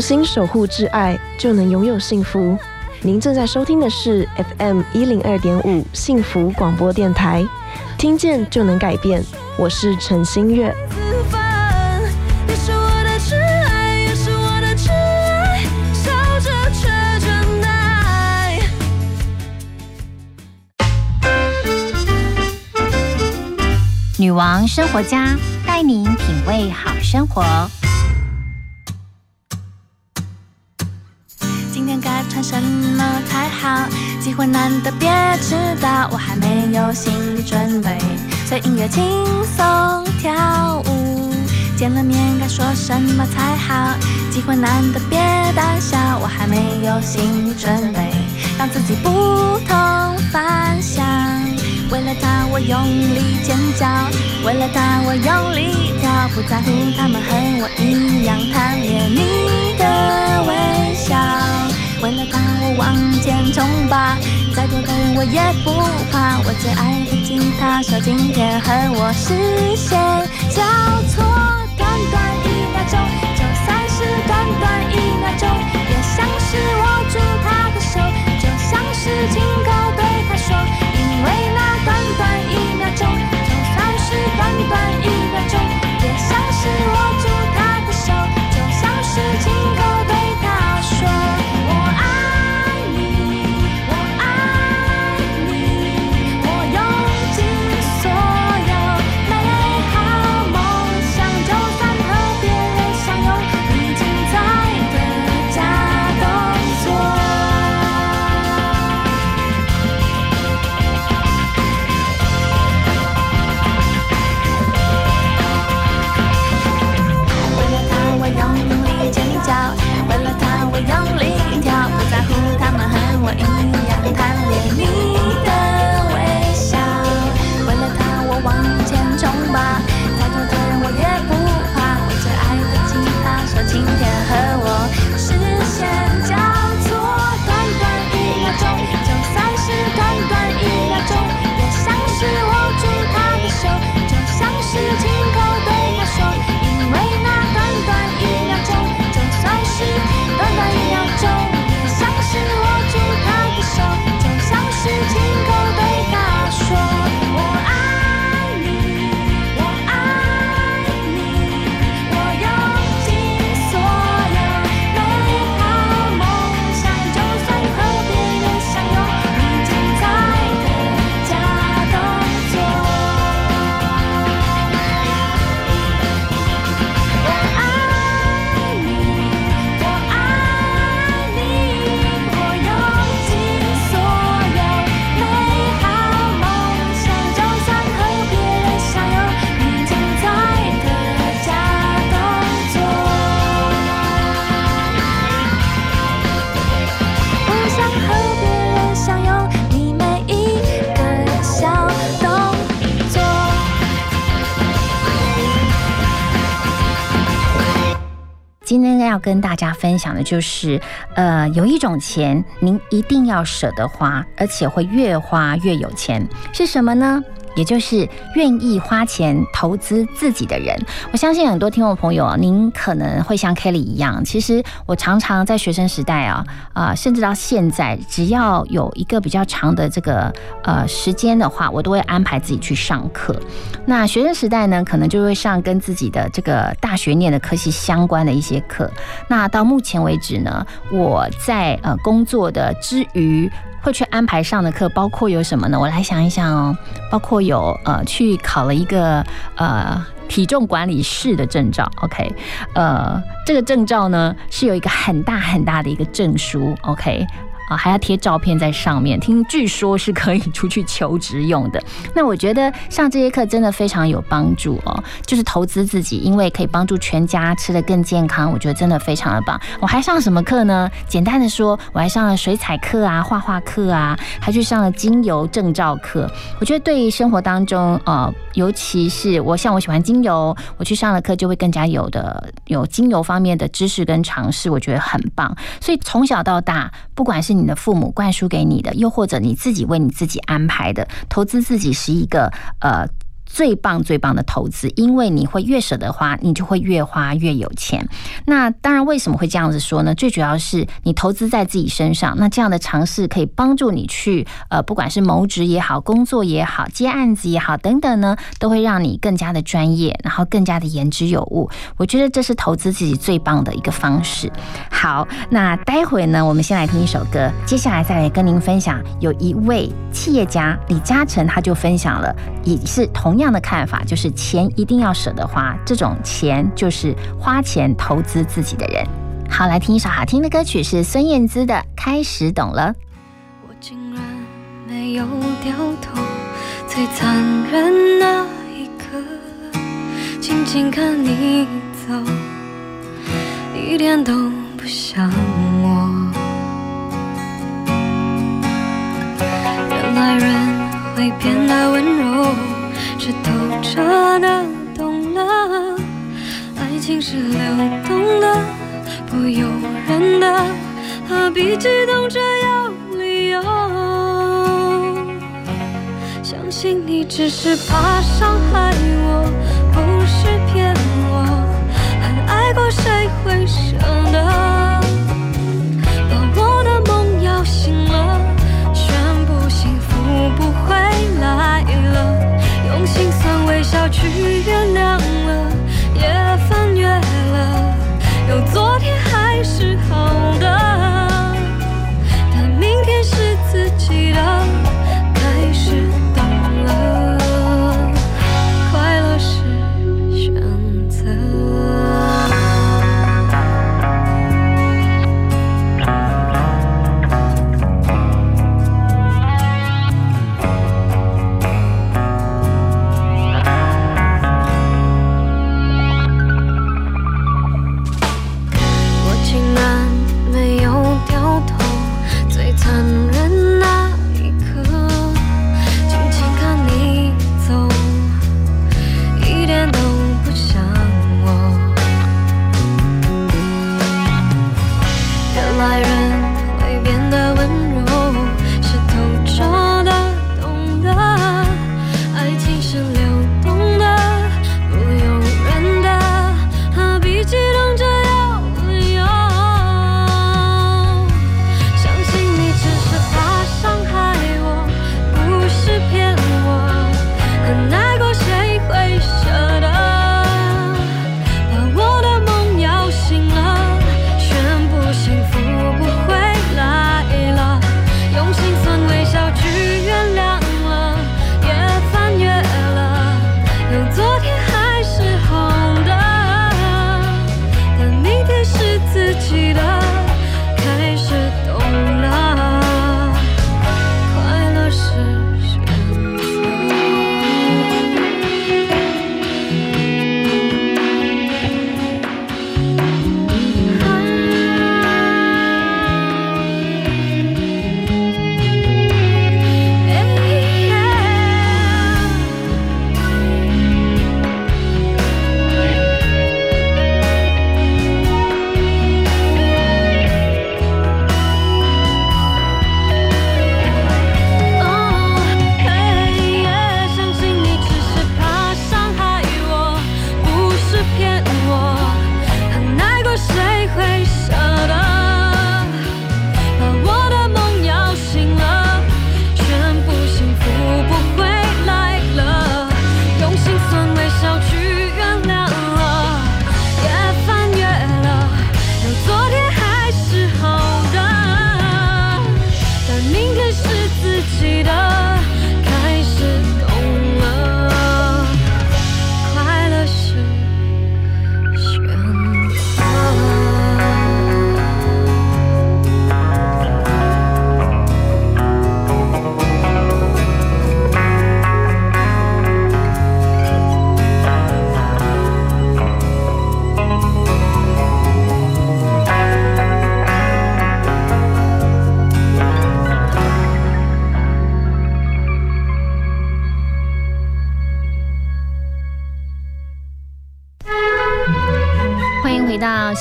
用心守护挚爱，就能拥有幸福。您正在收听的是 FM 一零二点五幸福广播电台，听见就能改变。我是陈心月。女王生活家带您品味好生活。机会难得，别迟到，我还没有心理准备，随音乐轻松跳舞。见了面该说什么才好？机会难得，别胆小，我还没有心理准备，让自己不同凡响。为了他，我用力尖叫；为了他，我用力跳，不在乎他们和我一样贪恋你的微笑。为了他，我往前冲吧，再多的人我也不怕。我最爱的吉他手，今天和我视线交错，短短一秒钟，就算是短短一秒钟，也像是握住他的手，就像是亲口对他说，因为那短短一秒钟，就算是短短一秒钟，也像是握要跟大家分享的就是，呃，有一种钱您一定要舍得花，而且会越花越有钱，是什么呢？也就是愿意花钱投资自己的人。我相信很多听众朋友啊，您可能会像 Kelly 一样，其实我常常在学生时代啊，啊、甚至到现在，只要有一个比较长的这个呃时间的话，我都会安排自己去上课。那学生时代呢，可能就会上跟自己的这个大学念的科系相关的一些课。那到目前为止呢，我在呃工作的之余。会去安排上的课，包括有什么呢？我来想一想哦，包括有呃去考了一个呃体重管理师的证照，OK，呃这个证照呢是有一个很大很大的一个证书，OK。啊，还要贴照片在上面，听据说是可以出去求职用的。那我觉得上这些课真的非常有帮助哦，就是投资自己，因为可以帮助全家吃得更健康，我觉得真的非常的棒。我还上什么课呢？简单的说，我还上了水彩课啊、画画课啊，还去上了精油证照课。我觉得对于生活当中，呃，尤其是我像我喜欢精油，我去上了课就会更加有的有精油方面的知识跟尝试，我觉得很棒。所以从小到大，不管是你你的父母灌输给你的，又或者你自己为你自己安排的，投资自己是一个呃。最棒最棒的投资，因为你会越舍得花，你就会越花越有钱。那当然，为什么会这样子说呢？最主要是你投资在自己身上，那这样的尝试可以帮助你去呃，不管是谋职也好，工作也好，接案子也好等等呢，都会让你更加的专业，然后更加的言之有物。我觉得这是投资自己最棒的一个方式。好，那待会呢，我们先来听一首歌，接下来再来跟您分享。有一位企业家李嘉诚，他就分享了也是同样的看法，就是钱一定要舍得花，这种钱就是花钱投资自己的人。好，来听一首好听的歌曲，是孙燕姿的《开始懂了》。我竟然没有掉头，最残忍那一刻，静静看你走，一点都不像我。原来人会变得温柔，是透彻的懂了，爱情是流动的，不由人的，何必激动着要理由？相信你只是怕伤害我，不是骗我，很爱过谁会舍得？把我的梦摇醒了。全部幸福不会来，笑去原谅了，也翻越了，有昨天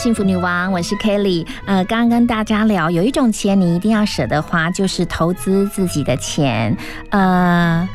幸福女王，我是 Kelly。呃，刚刚跟大家聊，有一种钱你一定要舍得花，就是投资自己的钱。呃。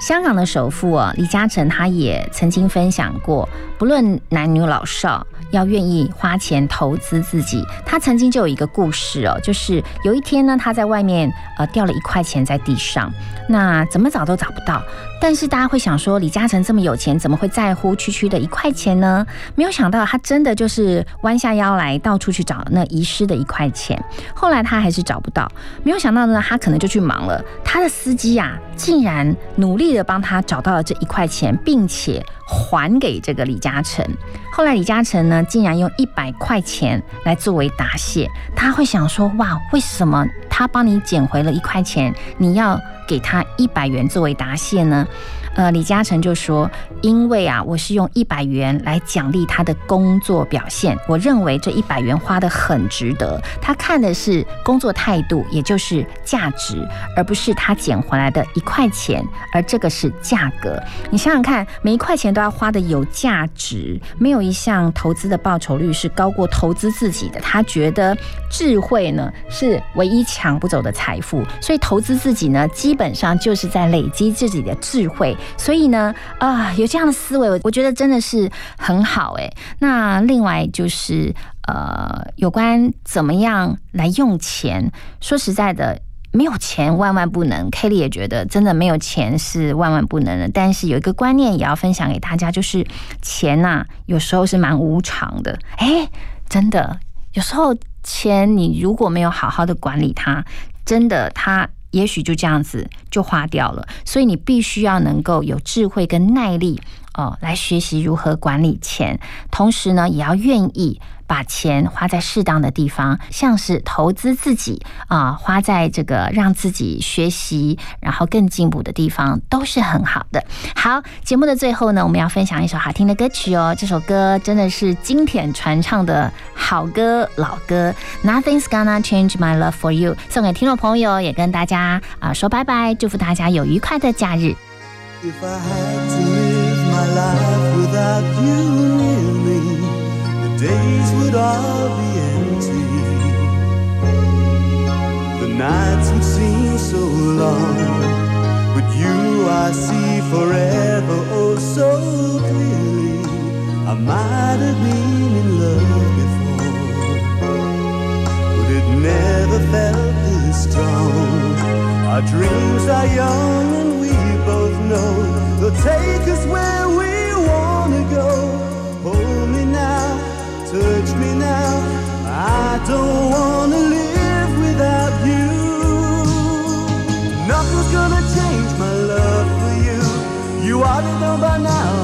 香港的首富哦，李嘉诚他也曾经分享过，不论男女老少，要愿意花钱投资自己。他曾经就有一个故事哦，就是有一天呢，他在外面呃掉了一块钱在地上，那怎么找都找到。但是大家会想说，李嘉诚这么有钱，怎么会在乎区区的一块钱呢？没有想到，他真的就是弯下腰来到处去找那遗失的一块钱。后来他还是找不到，没有想到呢，他可能就去忙了。他的司机呀，竟然努力的帮他找到了这一块钱，并且还给这个李嘉诚。后来李嘉诚呢，竟然用一百块钱来作为答谢。他会想说，哇，为什么他帮你捡回了一块钱，你要？给他一百元作为答谢呢？呃，李嘉诚就说：“因为啊，我是用一百元来奖励他的工作表现，我认为这一百元花的很值得。他看的是工作态度，也就是价值，而不是他捡回来的一块钱，而这个是价格。你想想看，每一块钱都要花的有价值，没有一项投资的报酬率是高过投资自己的。他觉得智慧呢是唯一抢不走的财富，所以投资自己呢，基本上就是在累积自己的智慧。”所以呢，啊，有这样的思维，我觉得真的是很好哎。那另外就是，呃，有关怎么样来用钱，说实在的，没有钱万万不能。Kelly 也觉得，真的没有钱是万万不能的。但是有一个观念也要分享给大家，就是钱呐，有时候是蛮无常的。哎，真的，有时候钱你如果没有好好的管理它，真的它。也许就这样子就花掉了，所以你必须要能够有智慧跟耐力哦，来学习如何管理钱，同时呢，也要愿意。把钱花在适当的地方，像是投资自己啊，花在这个让自己学习然后更进步的地方，都是很好的。好，节目的最后呢，我们要分享一首好听的歌曲哦。这首歌真的是经典传唱的好歌老歌，Nothing's gonna change my love for you，送给听众朋友，也跟大家啊说拜拜，祝福大家有愉快的假日。Days would all be empty. The nights would seem so long. But you I see forever, oh so clearly. I might have been in love before, but it never felt this strong. Our dreams are young and we both know they'll take us where we wanna go. Touch me now. I don't wanna live without you. Nothing's gonna change my love for you. You ought to know by now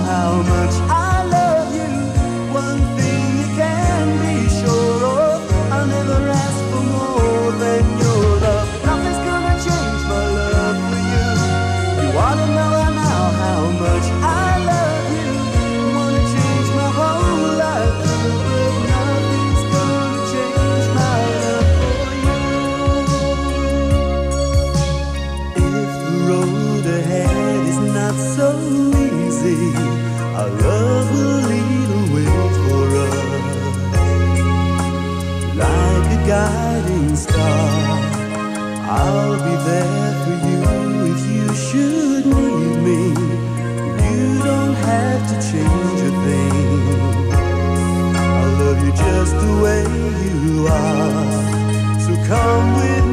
you are. So come with